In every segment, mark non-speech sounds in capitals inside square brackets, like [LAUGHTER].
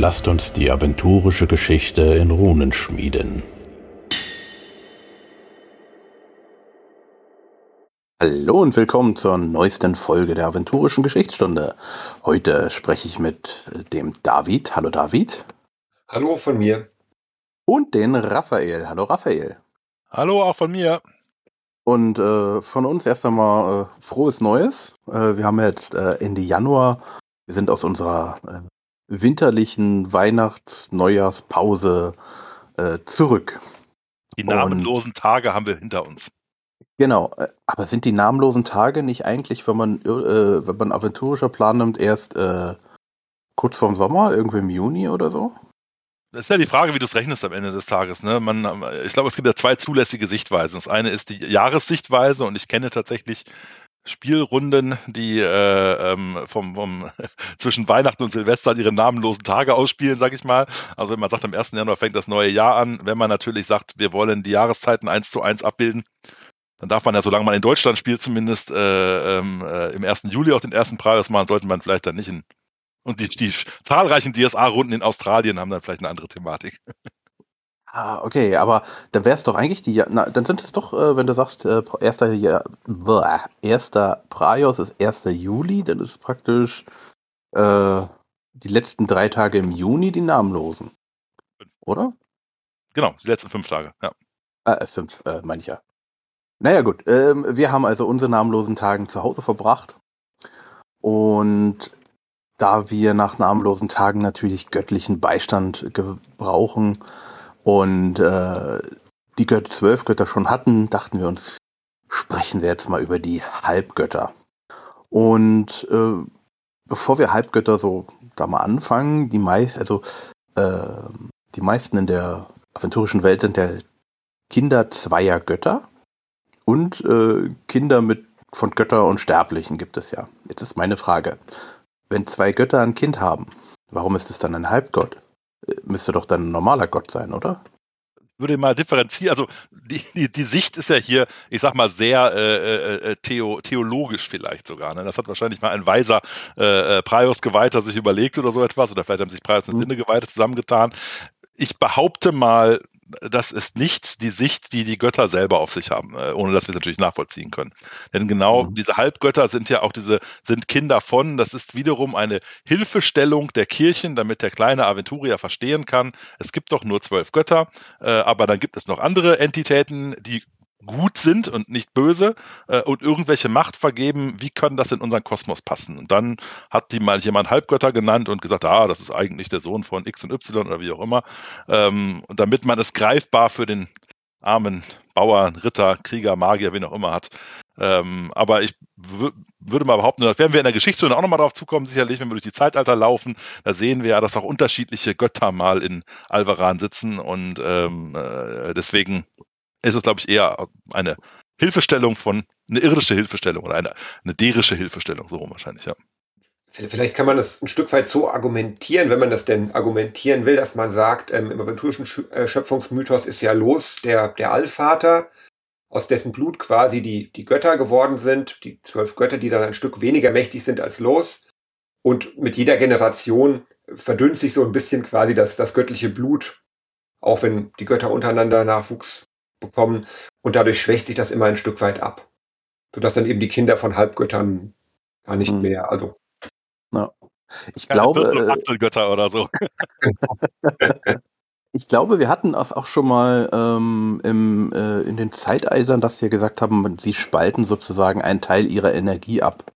lasst uns die aventurische Geschichte in Runen schmieden. Hallo und willkommen zur neuesten Folge der aventurischen Geschichtsstunde. Heute spreche ich mit dem David. Hallo David. Hallo von mir. Und den Raphael. Hallo Raphael. Hallo auch von mir. Und äh, von uns erst einmal äh, frohes Neues. Äh, wir haben jetzt äh, Ende Januar. Wir sind aus unserer äh, winterlichen Weihnachts-Neujahrspause äh, zurück. Die namenlosen Und, Tage haben wir hinter uns. Genau, äh, aber sind die namenlosen Tage nicht eigentlich, wenn man, äh, wenn man aventurischer Plan nimmt, erst äh, kurz vorm Sommer, irgendwie im Juni oder so? Das ist ja die Frage, wie du es rechnest am Ende des Tages. Ne? Man, ich glaube, es gibt ja zwei zulässige Sichtweisen. Das eine ist die Jahressichtweise und ich kenne tatsächlich Spielrunden, die äh, ähm, vom, vom [LAUGHS] zwischen Weihnachten und Silvester ihre namenlosen Tage ausspielen, sag ich mal. Also wenn man sagt, am 1. Januar fängt das neue Jahr an, wenn man natürlich sagt, wir wollen die Jahreszeiten eins zu eins abbilden, dann darf man ja, solange man in Deutschland spielt, zumindest äh, ähm, äh, im 1. Juli auch den ersten Preis machen, sollte man vielleicht dann nicht in. Und die, die zahlreichen DSA-Runden in Australien haben dann vielleicht eine andere Thematik. [LAUGHS] Ah, okay, aber dann wäre es doch eigentlich die, na, dann sind es doch, äh, wenn du sagst, äh, erster, ja, bäh, erster Praios ist 1. Juli, dann ist praktisch äh, die letzten drei Tage im Juni die namenlosen. Oder? Genau, die letzten fünf Tage, ja. Äh, fünf, äh, meine ich ja. Naja, gut. Ähm, wir haben also unsere namenlosen Tagen zu Hause verbracht. Und da wir nach namenlosen Tagen natürlich göttlichen Beistand gebrauchen, und äh, die Götter, zwölf Götter schon hatten, dachten wir uns, sprechen wir jetzt mal über die Halbgötter. Und äh, bevor wir Halbgötter so da mal anfangen, die meist, also äh, die meisten in der aventurischen Welt sind ja Kinder zweier Götter und äh, Kinder mit von Götter und Sterblichen gibt es ja. Jetzt ist meine Frage: Wenn zwei Götter ein Kind haben, warum ist es dann ein Halbgott? Müsste doch dann ein normaler Gott sein, oder? würde mal differenzieren, also die, die, die, Sicht ist ja hier, ich sag mal, sehr äh, äh, äh theo, theologisch vielleicht sogar. Ne? Das hat wahrscheinlich mal ein weiser äh, äh Praios-Geweihter sich überlegt oder so etwas, oder vielleicht haben sich Praios und mhm. Sinne-Geweihte zusammengetan. Ich behaupte mal, das ist nicht die Sicht, die die Götter selber auf sich haben, äh, ohne dass wir es natürlich nachvollziehen können. Denn genau mhm. diese Halbgötter sind ja auch diese, sind Kinder von, das ist wiederum eine Hilfestellung der Kirchen, damit der kleine Aventurier verstehen kann, es gibt doch nur zwölf Götter, äh, aber dann gibt es noch andere Entitäten, die gut sind und nicht böse äh, und irgendwelche Macht vergeben, wie können das in unseren Kosmos passen? Und dann hat die mal jemand Halbgötter genannt und gesagt, ah, das ist eigentlich der Sohn von X und Y oder wie auch immer. Ähm, und damit man es greifbar für den armen Bauern, Ritter, Krieger, Magier, wen auch immer hat. Ähm, aber ich würde mal behaupten, das werden wir in der Geschichte auch nochmal drauf zukommen, sicherlich, wenn wir durch die Zeitalter laufen. Da sehen wir ja, dass auch unterschiedliche Götter mal in Alvaran sitzen und ähm, äh, deswegen ist es, glaube ich, eher eine Hilfestellung von, eine irdische Hilfestellung oder eine, eine derische Hilfestellung, so rum wahrscheinlich, ja. Vielleicht kann man das ein Stück weit so argumentieren, wenn man das denn argumentieren will, dass man sagt, ähm, im aventurischen äh, Schöpfungsmythos ist ja los der, der Allvater, aus dessen Blut quasi die, die Götter geworden sind, die zwölf Götter, die dann ein Stück weniger mächtig sind als los. Und mit jeder Generation verdünnt sich so ein bisschen quasi das, das göttliche Blut, auch wenn die Götter untereinander Nachwuchs bekommen und dadurch schwächt sich das immer ein Stück weit ab. Sodass dann eben die Kinder von Halbgöttern gar nicht hm. mehr, also. Ja. Ich Keine glaube. Äh, Götter oder so. [LAUGHS] ich glaube, wir hatten das auch schon mal ähm, im, äh, in den Zeiteisern, dass wir gesagt haben, sie spalten sozusagen einen Teil ihrer Energie ab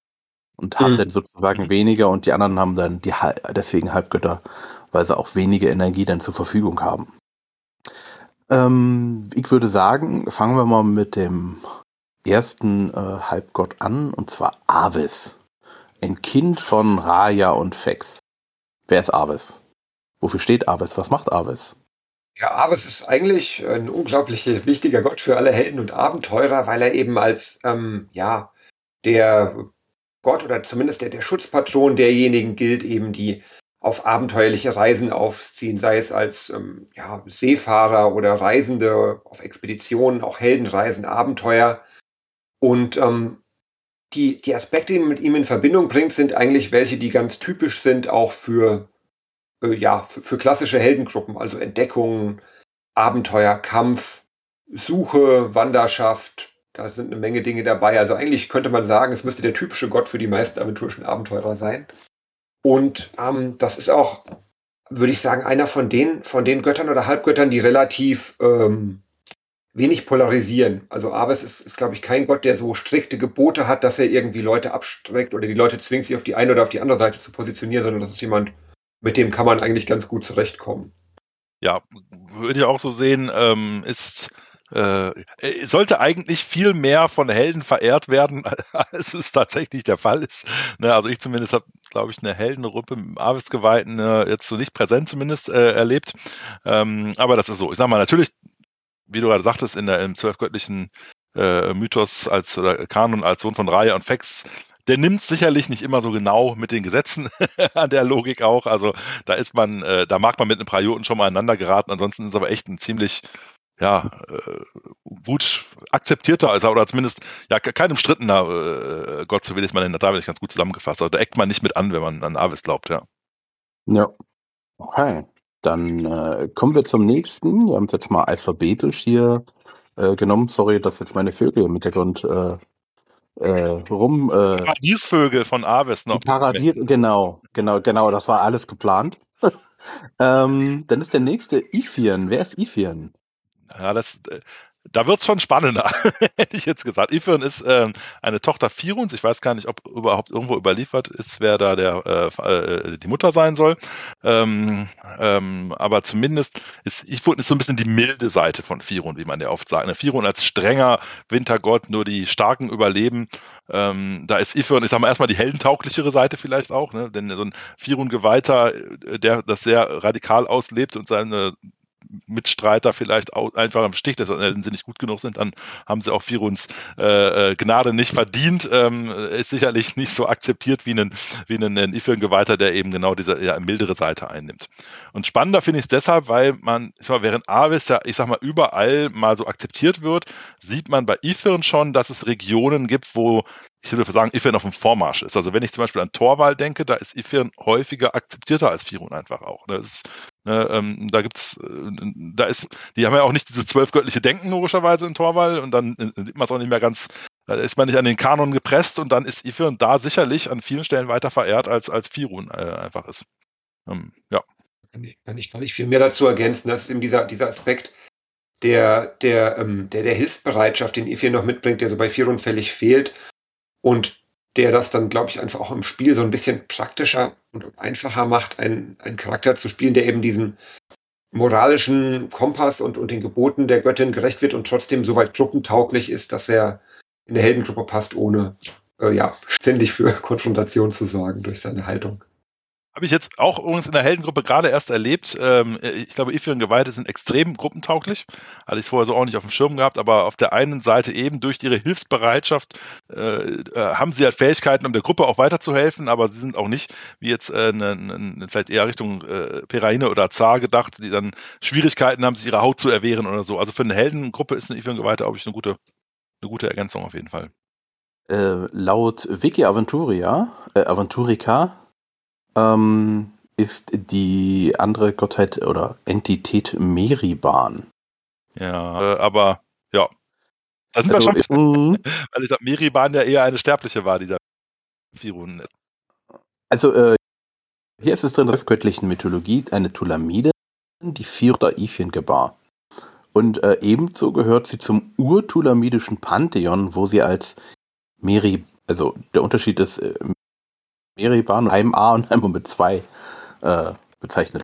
und haben mhm. dann sozusagen mhm. weniger und die anderen haben dann die deswegen Halbgötter, weil sie auch weniger Energie dann zur Verfügung haben. Ähm, ich würde sagen, fangen wir mal mit dem ersten äh, Halbgott an, und zwar Avis. Ein Kind von Raya und Fex. Wer ist Avis? Wofür steht Avis? Was macht Avis? Ja, Avis ist eigentlich ein unglaublich wichtiger Gott für alle Helden und Abenteurer, weil er eben als ähm, ja der Gott oder zumindest der, der Schutzpatron derjenigen gilt, eben die auf abenteuerliche Reisen aufziehen, sei es als ähm, ja, Seefahrer oder Reisende auf Expeditionen, auch Heldenreisen, Abenteuer. Und ähm, die, die Aspekte, die man mit ihm in Verbindung bringt, sind eigentlich welche, die ganz typisch sind auch für äh, ja, für, für klassische Heldengruppen, also Entdeckung, Abenteuer, Kampf, Suche, Wanderschaft, da sind eine Menge Dinge dabei. Also eigentlich könnte man sagen, es müsste der typische Gott für die meisten aventurischen Abenteurer sein. Und ähm, das ist auch, würde ich sagen, einer von den, von den Göttern oder Halbgöttern, die relativ ähm, wenig polarisieren. Also Aves ist, ist glaube ich, kein Gott, der so strikte Gebote hat, dass er irgendwie Leute abstreckt oder die Leute zwingt, sich auf die eine oder auf die andere Seite zu positionieren, sondern das ist jemand, mit dem kann man eigentlich ganz gut zurechtkommen. Ja, würde ich auch so sehen, ähm, ist äh, sollte eigentlich viel mehr von Helden verehrt werden, [LAUGHS] als es tatsächlich der Fall ist. Ne, also ich zumindest habe, glaube ich, eine Heldenruppe im Avis-Geweihten äh, jetzt so nicht präsent zumindest äh, erlebt. Ähm, aber das ist so. Ich sag mal, natürlich, wie du gerade sagtest, in der, im zwölfgöttlichen äh, Mythos als oder Kanon als Sohn von Raya und Fex der nimmt sicherlich nicht immer so genau mit den Gesetzen [LAUGHS] an der Logik auch. Also da ist man, äh, da mag man mit einem Prioten schon mal aneinander geraten. Ansonsten ist aber echt ein ziemlich ja, äh, gut akzeptierter, also oder zumindest ja kein umstrittener äh, Gott, so will ich mal nennen, da bin ich ganz gut zusammengefasst. Also da eckt man nicht mit an, wenn man an Avis glaubt, ja. Ja. Okay. Dann äh, kommen wir zum nächsten. Wir haben es jetzt mal alphabetisch hier äh, genommen. Sorry, dass jetzt meine Vögel im Hintergrund äh, äh, rum. Äh, Paradiesvögel von Aves noch. Paradies, genau, genau, genau, das war alles geplant. [LAUGHS] ähm, dann ist der nächste Ifian. Wer ist Ifian? Ja, das, äh, da wird's schon spannender, [LAUGHS] hätte ich jetzt gesagt. Ifern ist ähm, eine Tochter Firuns. Ich weiß gar nicht, ob überhaupt irgendwo überliefert ist, wer da der, äh, äh, die Mutter sein soll. Ähm, ähm, aber zumindest ist Ifern ist so ein bisschen die milde Seite von Firun, wie man ja oft sagt. Ne? Firun als strenger Wintergott, nur die Starken überleben. Ähm, da ist Ifern, ich sag mal erstmal die heldentauglichere Seite vielleicht auch, ne? denn so ein Firun-Geweihter, äh, der das sehr radikal auslebt und seine Mitstreiter vielleicht auch einfach im Stich, dass wenn sie nicht gut genug sind, dann haben sie auch Firuns äh, äh, Gnade nicht verdient. Ähm, ist sicherlich nicht so akzeptiert wie ein, wie ein, ein Ifirn-Geweihter, der eben genau diese ja, mildere Seite einnimmt. Und spannender finde ich es deshalb, weil man, ich sag mal, während Avis ja, ich sag mal, überall mal so akzeptiert wird, sieht man bei Ifirn schon, dass es Regionen gibt, wo ich würde sagen, Ifirn auf dem Vormarsch ist. Also wenn ich zum Beispiel an Torwal denke, da ist Ifirn häufiger akzeptierter als Firun einfach auch. Das ist Ne, ähm, da gibt's, äh, da ist, die haben ja auch nicht dieses zwölfgöttliche Denken logischerweise in Torwall und dann äh, sieht man es auch nicht mehr ganz, da ist man nicht an den Kanon gepresst und dann ist Ifirn da sicherlich an vielen Stellen weiter verehrt als als Firun äh, einfach ist. Ähm, ja. Kann ich, kann ich gar nicht viel mehr dazu ergänzen. Das ist eben dieser, dieser Aspekt der, der, ähm, der, der Hilfsbereitschaft, den Ifir noch mitbringt, der so bei Firun völlig fehlt. Und der das dann, glaube ich, einfach auch im Spiel so ein bisschen praktischer und einfacher macht, einen, einen Charakter zu spielen, der eben diesem moralischen Kompass und, und den Geboten der Göttin gerecht wird und trotzdem so weit truppentauglich ist, dass er in der Heldengruppe passt, ohne äh, ja, ständig für [LAUGHS] Konfrontation zu sorgen durch seine Haltung. Habe ich jetzt auch übrigens in der Heldengruppe gerade erst erlebt. Ähm, ich glaube, Ifir und Geweihte sind extrem gruppentauglich. Hatte ich vorher so auch nicht auf dem Schirm gehabt, aber auf der einen Seite eben durch ihre Hilfsbereitschaft äh, äh, haben sie halt Fähigkeiten, um der Gruppe auch weiterzuhelfen, aber sie sind auch nicht, wie jetzt äh, ne, ne, vielleicht eher Richtung äh, Peraine oder Zar gedacht, die dann Schwierigkeiten haben, sich ihre Haut zu erwehren oder so. Also für eine Heldengruppe ist eine Ifir und Geweihte, glaube ich, eine gute, eine gute Ergänzung auf jeden Fall. Äh, laut Wiki Aventuria, äh, Aventurica ähm, ist die andere Gottheit oder Entität Meriban. Ja, äh, aber ja. Da sind also, wir schon. [LAUGHS] Mhm. weil ich sag, Meriban ja eher eine Sterbliche war, dieser Firun. Also, äh, hier ist es drin, der göttlichen Mythologie eine Tulamide, die vierter Ifien gebar. Und äh, ebenso gehört sie zum urtulamidischen Pantheon, wo sie als Meri, also der Unterschied ist, Meriban mit einem A und einmal mit zwei äh, bezeichnet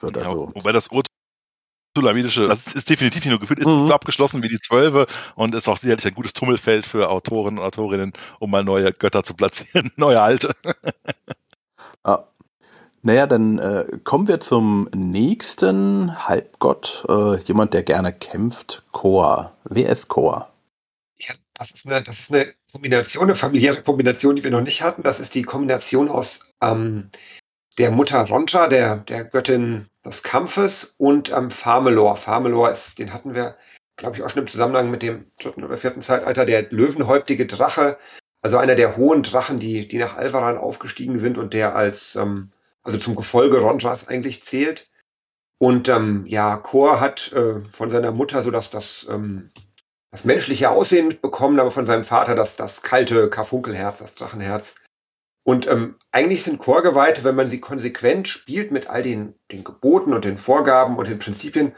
wird. Also. Ja, wobei das Sulamidische, das ist definitiv nicht nur gefühlt, ist mhm. so abgeschlossen wie die Zwölfe und ist auch sicherlich ein gutes Tummelfeld für Autoren und Autorinnen, um mal neue Götter zu platzieren, [LAUGHS] neue alte. [LAUGHS] ah. Naja, dann äh, kommen wir zum nächsten Halbgott, äh, jemand, der gerne kämpft, Koa. Wer ist Koa? Ja, das ist eine, das ist eine Kombination, eine familiäre Kombination, die wir noch nicht hatten. Das ist die Kombination aus ähm, der Mutter Rontra, der, der Göttin des Kampfes, und ähm, Farmelor. Farmelor ist, den hatten wir, glaube ich, auch schon im Zusammenhang mit dem dritten oder vierten Zeitalter, der löwenhäuptige Drache, also einer der hohen Drachen, die, die nach Alvaran aufgestiegen sind und der als, ähm, also zum Gefolge Rondras eigentlich zählt. Und ähm, ja, Chor hat äh, von seiner Mutter so dass das, ähm, das menschliche Aussehen mitbekommen, aber von seinem Vater das, das kalte Karfunkelherz, das Drachenherz. Und ähm, eigentlich sind Chorgeweihte, wenn man sie konsequent spielt mit all den, den Geboten und den Vorgaben und den Prinzipien,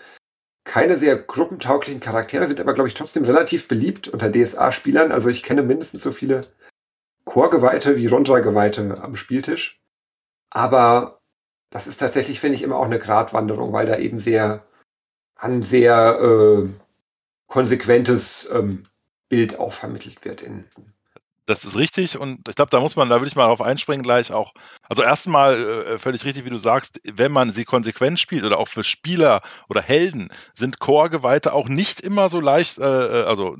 keine sehr gruppentauglichen Charaktere, sind aber, glaube ich, trotzdem relativ beliebt unter DSA-Spielern. Also ich kenne mindestens so viele Chorgeweihte wie Rondra-Geweihte am Spieltisch. Aber das ist tatsächlich, finde ich, immer auch eine Gratwanderung, weil da eben sehr ein sehr äh, konsequentes ähm, Bild auch vermittelt wird in, das ist richtig und ich glaube, da muss man, da würde ich mal darauf einspringen gleich auch. Also erstmal äh, völlig richtig, wie du sagst, wenn man sie konsequent spielt oder auch für Spieler oder Helden sind Chorgeweihte auch nicht immer so leicht, äh, äh also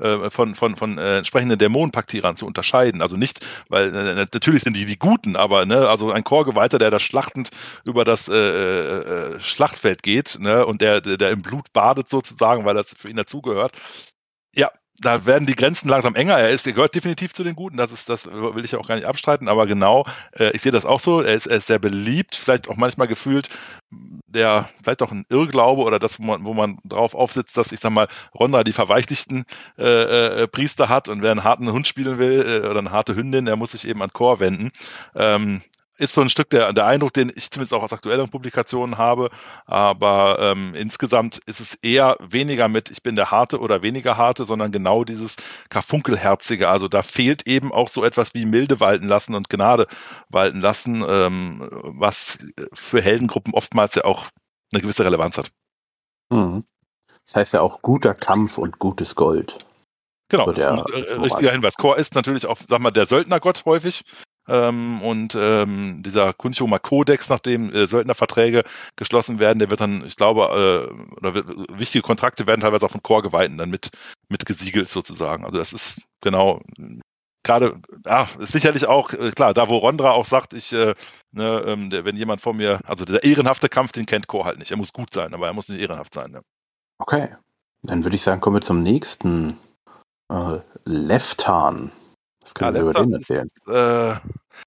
äh, von, von, von äh, entsprechenden Dämonenpaktierern zu unterscheiden. Also nicht, weil äh, natürlich sind die die Guten, aber ne, also ein Chorgeweihter, der da schlachtend über das äh, äh, Schlachtfeld geht ne, und der, der im Blut badet sozusagen, weil das für ihn dazugehört, ja, da werden die Grenzen langsam enger. Er ist, er gehört definitiv zu den Guten. Das ist, das will ich ja auch gar nicht abstreiten. Aber genau, äh, ich sehe das auch so. Er ist, er ist sehr beliebt, vielleicht auch manchmal gefühlt der, vielleicht auch ein Irrglaube oder das, wo man, wo man drauf aufsitzt, dass ich sag mal, Ronda die verweichlichten äh, äh, Priester hat und wer einen harten Hund spielen will äh, oder eine harte Hündin, der muss sich eben an Chor wenden. Ähm, ist so ein Stück der, der Eindruck, den ich zumindest auch aus aktuellen Publikationen habe. Aber ähm, insgesamt ist es eher weniger mit, ich bin der Harte oder weniger Harte, sondern genau dieses Karfunkelherzige. Also da fehlt eben auch so etwas wie Milde walten lassen und Gnade walten lassen, ähm, was für Heldengruppen oftmals ja auch eine gewisse Relevanz hat. Mhm. Das heißt ja auch guter Kampf und gutes Gold. Genau, so der, ein, äh, richtiger Hinweis. Chor ist natürlich auch, sag mal, der Söldnergott häufig. Ähm, und ähm, dieser Kunchoma-Kodex, nachdem äh, Söldnerverträge geschlossen werden, der wird dann, ich glaube, äh, oder wichtige Kontrakte werden teilweise auch von Chorgeweihten dann mit, mit gesiegelt sozusagen. Also das ist genau gerade, ist sicherlich auch, äh, klar, da wo Rondra auch sagt, ich, äh, ne, ähm, der, wenn jemand vor mir, also der ehrenhafte Kampf, den kennt Chor halt nicht. Er muss gut sein, aber er muss nicht ehrenhaft sein. Ne? Okay. Dann würde ich sagen, kommen wir zum nächsten. Äh, Leftan. Was können wir über den erzählen? Ist, äh,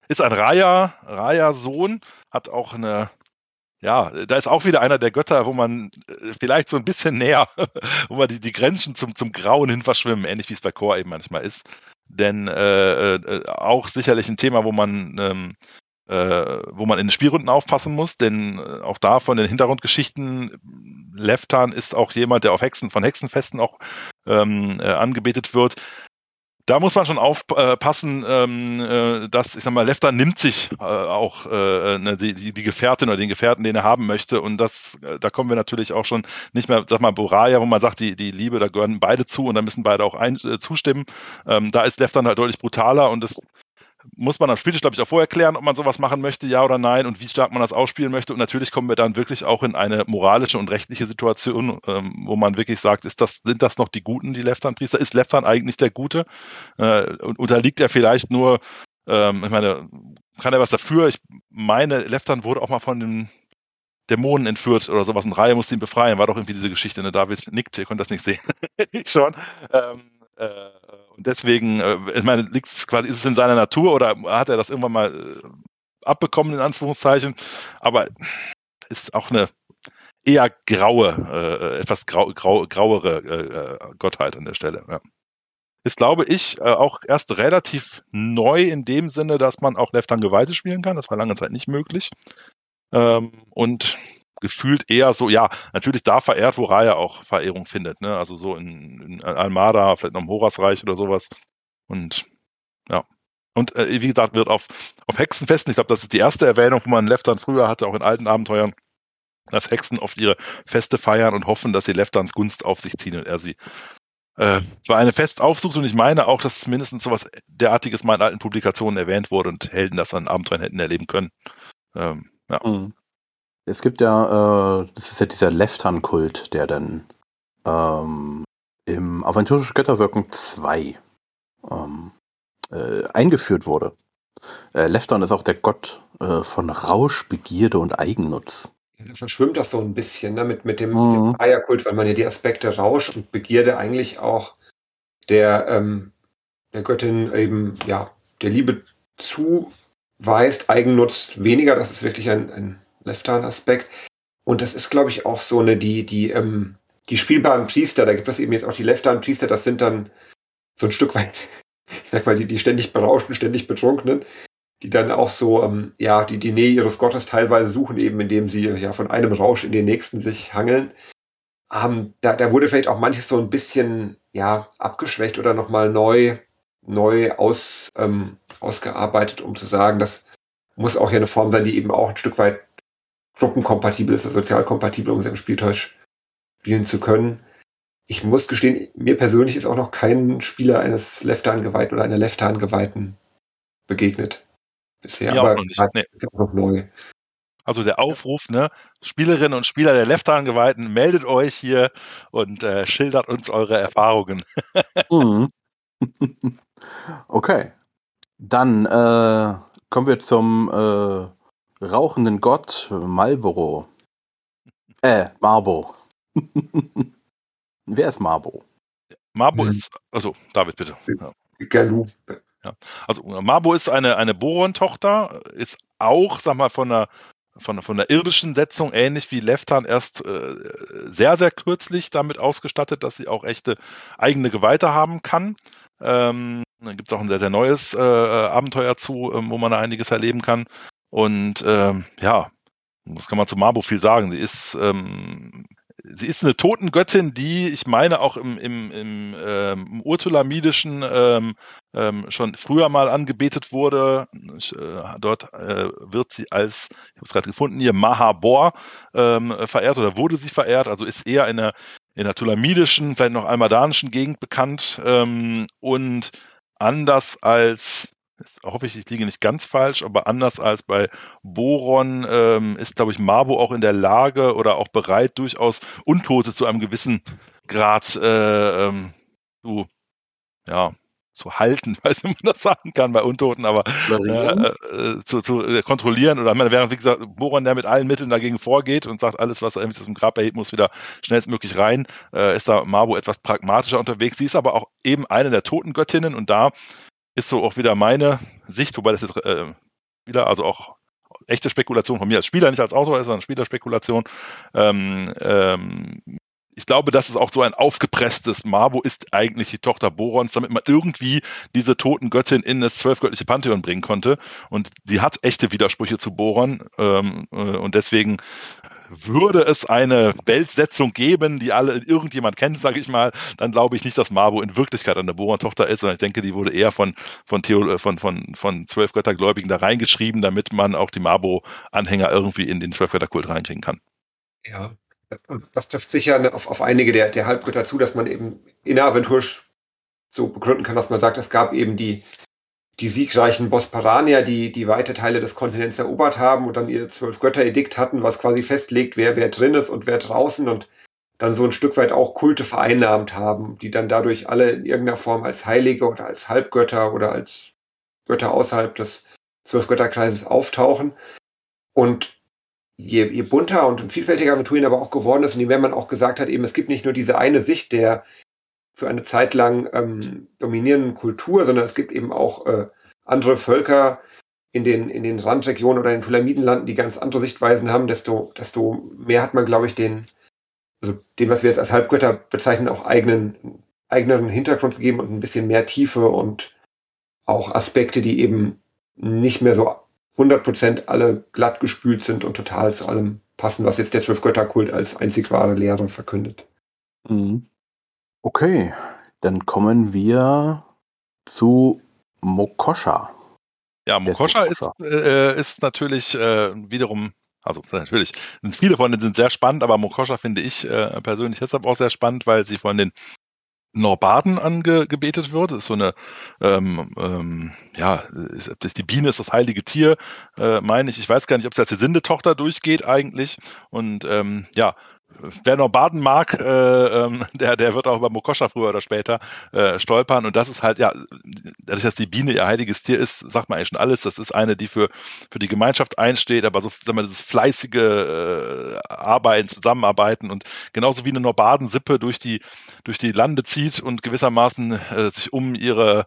ist ein Raya, Raya-Sohn, hat auch eine, ja, da ist auch wieder einer der Götter, wo man äh, vielleicht so ein bisschen [LAUGHS] näher, wo man die, die Grenzen zum, zum Grauen hin verschwimmen, ähnlich wie es bei Chor eben manchmal ist. Denn äh, äh, auch sicherlich ein Thema, wo man ähm, äh, wo man in den Spielrunden aufpassen muss, denn äh, auch da von den Hintergrundgeschichten, Leftan ist auch jemand, der auf Hexen, von Hexenfesten auch ähm, äh, angebetet wird da muss man schon aufpassen, ähm, äh, dass, ich sag mal, Lefter nimmt sich äh, auch äh, ne, die, Gefährtin oder den Gefährten, den er haben möchte. Und das, da kommen wir natürlich auch schon nicht mehr, sag mal, Boraya, wo man sagt, die, die Liebe, da gehören beide zu und da müssen beide auch ein, zustimmen. Ähm, da ist Lefter halt deutlich brutaler und das muss man am Spieltisch, glaube ich, auch vorher klären, ob man sowas machen möchte, ja oder nein, und wie stark man das ausspielen möchte. Und natürlich kommen wir dann wirklich auch in eine moralische und rechtliche Situation, ähm, wo man wirklich sagt, ist das, sind das noch die Guten, die Leftan-Priester? Ist Leftan eigentlich der Gute? Äh, und unterliegt er vielleicht nur, ähm, ich meine, kann er was dafür? Ich meine, Leftan wurde auch mal von den Dämonen entführt oder sowas und Reihe musste ihn befreien. War doch irgendwie diese Geschichte. Ne? David nickt, ihr könnt das nicht sehen. [LAUGHS] ich schon. Ähm, äh, und deswegen, äh, ich meine, liegt es quasi, ist es in seiner Natur oder hat er das irgendwann mal äh, abbekommen, in Anführungszeichen? Aber ist auch eine eher graue, äh, etwas grau, grau, grauere äh, Gottheit an der Stelle. Ja. Ist, glaube ich, äh, auch erst relativ neu in dem Sinne, dass man auch Left Geweihte spielen kann. Das war lange Zeit nicht möglich. Ähm, und gefühlt eher so, ja, natürlich da verehrt, wo Raya auch Verehrung findet, ne? Also so in, in Almada, vielleicht noch im Horasreich oder sowas. Und ja. Und äh, wie gesagt, wird auf, auf Hexenfesten, ich glaube, das ist die erste Erwähnung, wo man Leftern früher hatte, auch in alten Abenteuern, dass Hexen oft ihre Feste feiern und hoffen, dass sie Lefterns Gunst auf sich ziehen und er sie äh, war eine Fest aufsucht und ich meine auch, dass mindestens sowas derartiges mal in alten Publikationen erwähnt wurde und Helden das an Abenteuern hätten erleben können. Ähm, ja. Mhm. Es gibt ja, äh, das ist ja dieser Leftan-Kult, der dann ähm, im Aventurische Götterwirken 2 ähm, äh, eingeführt wurde. Äh, Leftan ist auch der Gott äh, von Rausch, Begierde und Eigennutz. Ja, dann verschwimmt das so ein bisschen ne, mit, mit dem, mhm. dem Eierkult, weil man ja die Aspekte Rausch und Begierde eigentlich auch der, ähm, der Göttin eben, ja, der Liebe zu weißt, Eigennutz weniger, das ist wirklich ein, ein Left-Hand-Aspekt. Und das ist, glaube ich, auch so eine, die, die, ähm, die spielbaren Priester, da gibt es eben jetzt auch die Left-Hand-Priester, das sind dann so ein Stück weit, [LAUGHS] ich sag mal, die, die ständig berauschten, ständig betrunkenen, die dann auch so, ähm, ja, die, die Nähe ihres Gottes teilweise suchen, eben indem sie ja von einem Rausch in den nächsten sich hangeln. Ähm, da, da wurde vielleicht auch manches so ein bisschen, ja, abgeschwächt oder nochmal neu, neu aus, ähm, ausgearbeitet, um zu sagen, das muss auch ja eine Form sein, die eben auch ein Stück weit gruppenkompatibel ist, sozialkompatibel, um sein Spieltäusch spielen zu können. Ich muss gestehen, mir persönlich ist auch noch kein Spieler eines Left-Hand-Geweihten oder einer Left-Hand-Geweihten begegnet. Bisher, auch aber noch nicht, nee. noch neu. Also der Aufruf, ne, Spielerinnen und Spieler der Left-Hand-Geweihten, meldet euch hier und äh, schildert uns eure Erfahrungen. [LAUGHS] Mhm. [LAUGHS] okay. Dann äh, kommen wir zum äh, rauchenden Gott Marlboro. [LAUGHS] Äh, Marbo. [LAUGHS] Wer ist Marbo? Marbo Mhm. ist, also David, bitte. Ja. Galu. Also Marbo ist eine, eine Boron-Tochter, ist auch, sag mal, von der, von, von der irdischen Setzung ähnlich wie Leftan erst äh, sehr, sehr kürzlich damit ausgestattet, dass sie auch echte eigene Geweihte haben kann. Ähm, dann gibt es auch ein sehr, sehr neues äh, Abenteuer zu, ähm, wo man da einiges erleben kann. Und ähm, ja, was kann man zu Marbo viel sagen? Sie ist, ähm, sie ist eine Totengöttin, die, ich meine, auch im, im, im, ähm, im urtulamidischen ähm, ähm, schon früher mal angebetet wurde. Ich, äh, dort äh, wird sie als, ich habe es gerade gefunden, hier Mahabor ähm, verehrt oder wurde sie verehrt, also ist eher in der, in der tulamidischen, vielleicht noch almadanischen Gegend bekannt ähm, und anders als ist, hoffe ich, ich liege nicht ganz falsch, aber anders als bei Boron ähm, ist, glaube ich, Marbo auch in der Lage oder auch bereit, durchaus Untote zu einem gewissen Grad äh, ähm, zu, ja, zu halten, [LAUGHS] weiß nicht, wie man das sagen kann bei Untoten, aber äh, äh, zu, zu äh, kontrollieren oder während, wie gesagt, Boron, der mit allen Mitteln dagegen vorgeht und sagt, alles, was er irgendwie aus dem Grab erhebt, muss wieder schnellstmöglich rein, äh, ist da Marbo etwas pragmatischer unterwegs. Sie ist aber auch eben eine der Totengöttinnen und da ist so auch wieder meine Sicht, wobei das jetzt äh, wieder, also auch echte Spekulation von mir als Spieler, nicht als Autor sondern Spielerspekulation. Ähm, ähm, ich glaube, das ist auch so ein aufgepresstes Marbo ist eigentlich die Tochter Borons, damit man irgendwie diese toten Göttin in das zwölfgöttliche Pantheon bringen konnte. Und sie hat echte Widersprüche zu Boron. Ähm, äh, und deswegen würde es eine Weltsetzung geben, die alle irgendjemand kennt, sage ich mal, dann glaube ich nicht, dass Marbo in Wirklichkeit eine Boron-Tochter ist, sondern ich denke, die wurde eher von, von, Theo, von, von, von zwölf Göttergläubigen da reingeschrieben, damit man auch die Marbo-Anhänger irgendwie in den Zwölfgötterkult reinkriegen kann. Ja, das trifft sicher auf, auf einige der, der Halbgötter zu, dass man eben inneraventurisch so begründen kann, dass man sagt, es gab eben die, die siegreichen Bosporanier, die die weite Teile des Kontinents erobert haben und dann ihr zwölf Götter-Edikt hatten, was quasi festlegt, wer wer drin ist und wer draußen und dann so ein Stück weit auch Kulte vereinnahmt haben, die dann dadurch alle in irgendeiner Form als Heilige oder als Halbgötter oder als Götter außerhalb des Zwölfgötterkreises auftauchen. Und je, je bunter und vielfältiger Aventurien aber auch geworden ist und je mehr man auch gesagt hat, eben es gibt nicht nur diese eine Sicht der für eine Zeit lang ähm, dominierenden Kultur, sondern es gibt eben auch äh, andere Völker in den, in den Randregionen oder in den Tulamidenlanden, die ganz andere Sichtweisen haben, desto, desto mehr hat man, glaube ich, den, also dem, was wir jetzt als Halbgötter bezeichnen, auch eigenen, eigenen Hintergrund gegeben und ein bisschen mehr Tiefe und auch Aspekte, die eben nicht mehr so 100% alle glatt gespült sind und total zu allem passen, was jetzt der Zwölfgötterkult als einzig wahre Lehre verkündet. Mhm. Okay, dann kommen wir zu Mokosha. Ja, ist Mokosha ist, Mokosha? äh, ist natürlich äh, wiederum, also natürlich, sind viele von denen sind sehr spannend, aber Mokosha finde ich äh, persönlich deshalb auch sehr spannend, weil sie von den Norbaden angebetet wird. Das ist so eine, ähm, ähm, ja, ist, die Biene ist das heilige Tier, äh, meine ich. Ich weiß gar nicht, ob es als die Sindetochter durchgeht eigentlich. Und ähm, ja, wer Norbaden mag, äh, ähm, der, der wird auch über Mokosha früher oder später äh, stolpern. Und das ist halt, ja, dadurch, dass die Biene ihr heiliges Tier ist, sagt man eigentlich schon alles. Das ist eine, die für, für die Gemeinschaft einsteht, aber so, sagen wir, dieses fleißige äh, Arbeiten, Zusammenarbeiten und genauso wie eine Norbaden-Sippe durch die, durch die Lande zieht und gewissermaßen äh, sich um ihre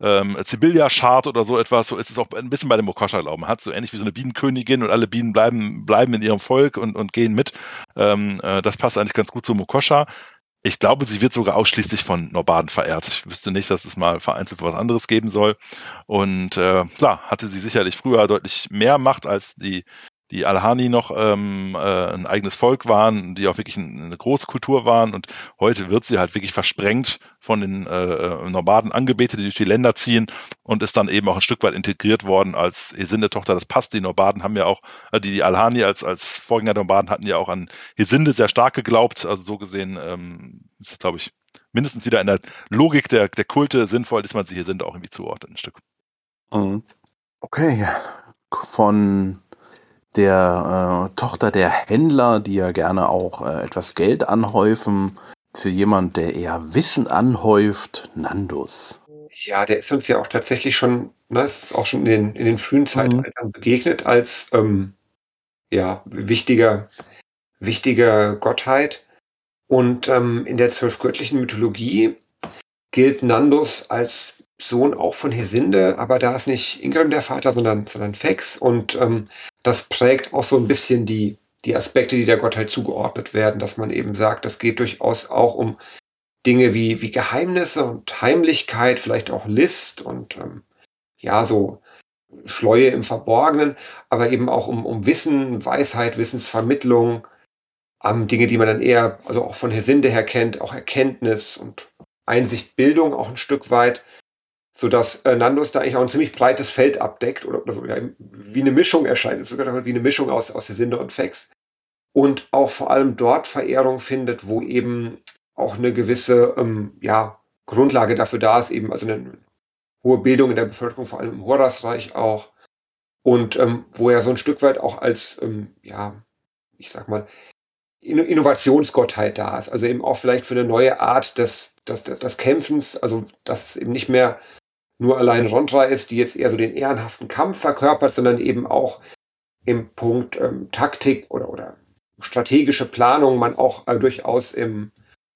ähm, Sibylla-Chart oder so etwas, so ist es auch ein bisschen bei dem Mokosha-Glauben. Man hat so ähnlich wie so eine Bienenkönigin und alle Bienen bleiben, bleiben in ihrem Volk und, und gehen mit. Ähm, äh, das passt eigentlich ganz gut zu Mokosha. Ich glaube, sie wird sogar ausschließlich von Norbaden verehrt. Ich wüsste nicht, dass es mal vereinzelt was anderes geben soll. Und äh, klar, hatte sie sicherlich früher deutlich mehr Macht als die die Alhani noch ähm, äh, ein eigenes Volk waren, die auch wirklich eine große Kultur waren und heute wird sie halt wirklich versprengt von den äh, äh, Nomaden angebetet, die durch die Länder ziehen und ist dann eben auch ein Stück weit integriert worden als Hesinde-Tochter. Das passt. Die Nomaden haben ja auch, äh, die, die Alhani als, als Vorgänger der Nomaden hatten ja auch an Hesinde sehr stark geglaubt. Also so gesehen ähm, ist das, glaube ich, mindestens wieder in der Logik der, der Kulte sinnvoll, dass man sie Hesinde auch irgendwie zuordnet, ein Stück. Mhm. Okay. Von der äh, Tochter der Händler, die ja gerne auch äh, etwas Geld anhäufen, für jemand, der eher Wissen anhäuft, Nandus. Ja, der ist uns ja auch tatsächlich schon, ne, ist auch schon in den, in den frühen mhm. Zeitaltern mhm. begegnet als ähm, ja, wichtiger, wichtiger Gottheit. Und ähm, in der zwölfgöttlichen Mythologie gilt Nandus als Sohn auch von Hesinde, aber da ist nicht Ingrim der Vater, sondern, sondern Fex. Und ähm, das prägt auch so ein bisschen die, die Aspekte, die der Gottheit zugeordnet werden, dass man eben sagt, das geht durchaus auch um Dinge wie, wie Geheimnisse und Heimlichkeit, vielleicht auch List und ähm, ja, so Schleue im Verborgenen, aber eben auch um, um Wissen, Weisheit, Wissensvermittlung, ähm, Dinge, die man dann eher, also auch von Hesinde her kennt, auch Erkenntnis und Einsicht, Bildung auch ein Stück weit sodass äh, Nandos da eigentlich auch ein ziemlich breites Feld abdeckt oder, oder so, ja, wie eine Mischung erscheint, sogar wie eine Mischung aus, aus Hesinde und Fex. Und auch vor allem dort Verehrung findet, wo eben auch eine gewisse ähm, ja, Grundlage dafür da ist, eben also eine hohe Bildung in der Bevölkerung, vor allem im Horasreich auch. Und ähm, wo er so ein Stück weit auch als, ähm, ja, ich sag mal, Innovationsgottheit da ist. Also eben auch vielleicht für eine neue Art des, des, des Kämpfens, also dass es eben nicht mehr nur allein Rondra ist, die jetzt eher so den ehrenhaften Kampf verkörpert, sondern eben auch im Punkt ähm, Taktik oder, oder strategische Planung man auch äh, durchaus im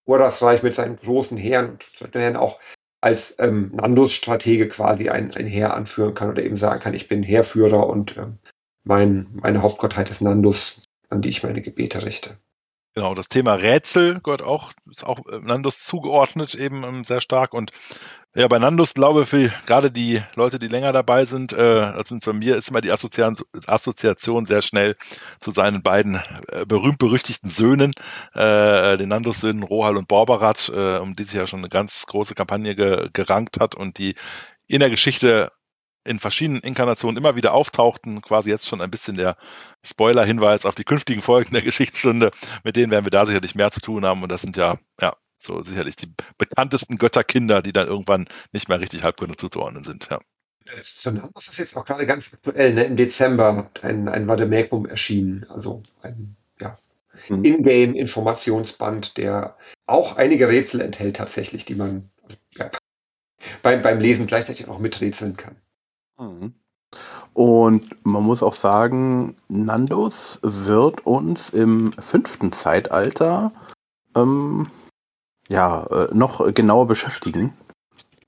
Urasreich mit seinen großen Heeren und auch als ähm, Nandos-Stratege quasi ein, ein Heer anführen kann oder eben sagen kann, ich bin Heerführer und ähm, mein, meine Hauptgottheit ist Nandus, an die ich meine Gebete richte. Genau, das Thema Rätsel gehört auch, ist auch äh, Nandus zugeordnet eben ähm, sehr stark. Und ja, bei Nandus glaube ich, für gerade die Leute, die länger dabei sind, äh, also bei mir ist immer die Assoziation sehr schnell zu seinen beiden äh, berühmt-berüchtigten Söhnen, äh, den Nandus-Söhnen Rohal und Borbarat, äh, um die sich ja schon eine ganz große Kampagne ge gerankt hat und die in der Geschichte in verschiedenen Inkarnationen immer wieder auftauchten. Quasi jetzt schon ein bisschen der Spoiler-Hinweis auf die künftigen Folgen der [LAUGHS] Geschichtsstunde. Mit denen werden wir da sicherlich mehr zu tun haben. Und das sind ja, ja so sicherlich die bekanntesten Götterkinder, die dann irgendwann nicht mehr richtig Halbgründe zuzuordnen sind. Ja. Das ist jetzt auch gerade ganz aktuell. Ne? Im Dezember hat ein, ein Vademecum erschienen, also ein ja, mhm. Ingame-Informationsband, der auch einige Rätsel enthält tatsächlich, die man ja, beim, beim Lesen gleichzeitig auch miträtseln kann. Mhm. Und man muss auch sagen, Nandos wird uns im fünften Zeitalter ähm, ja, äh, noch genauer beschäftigen.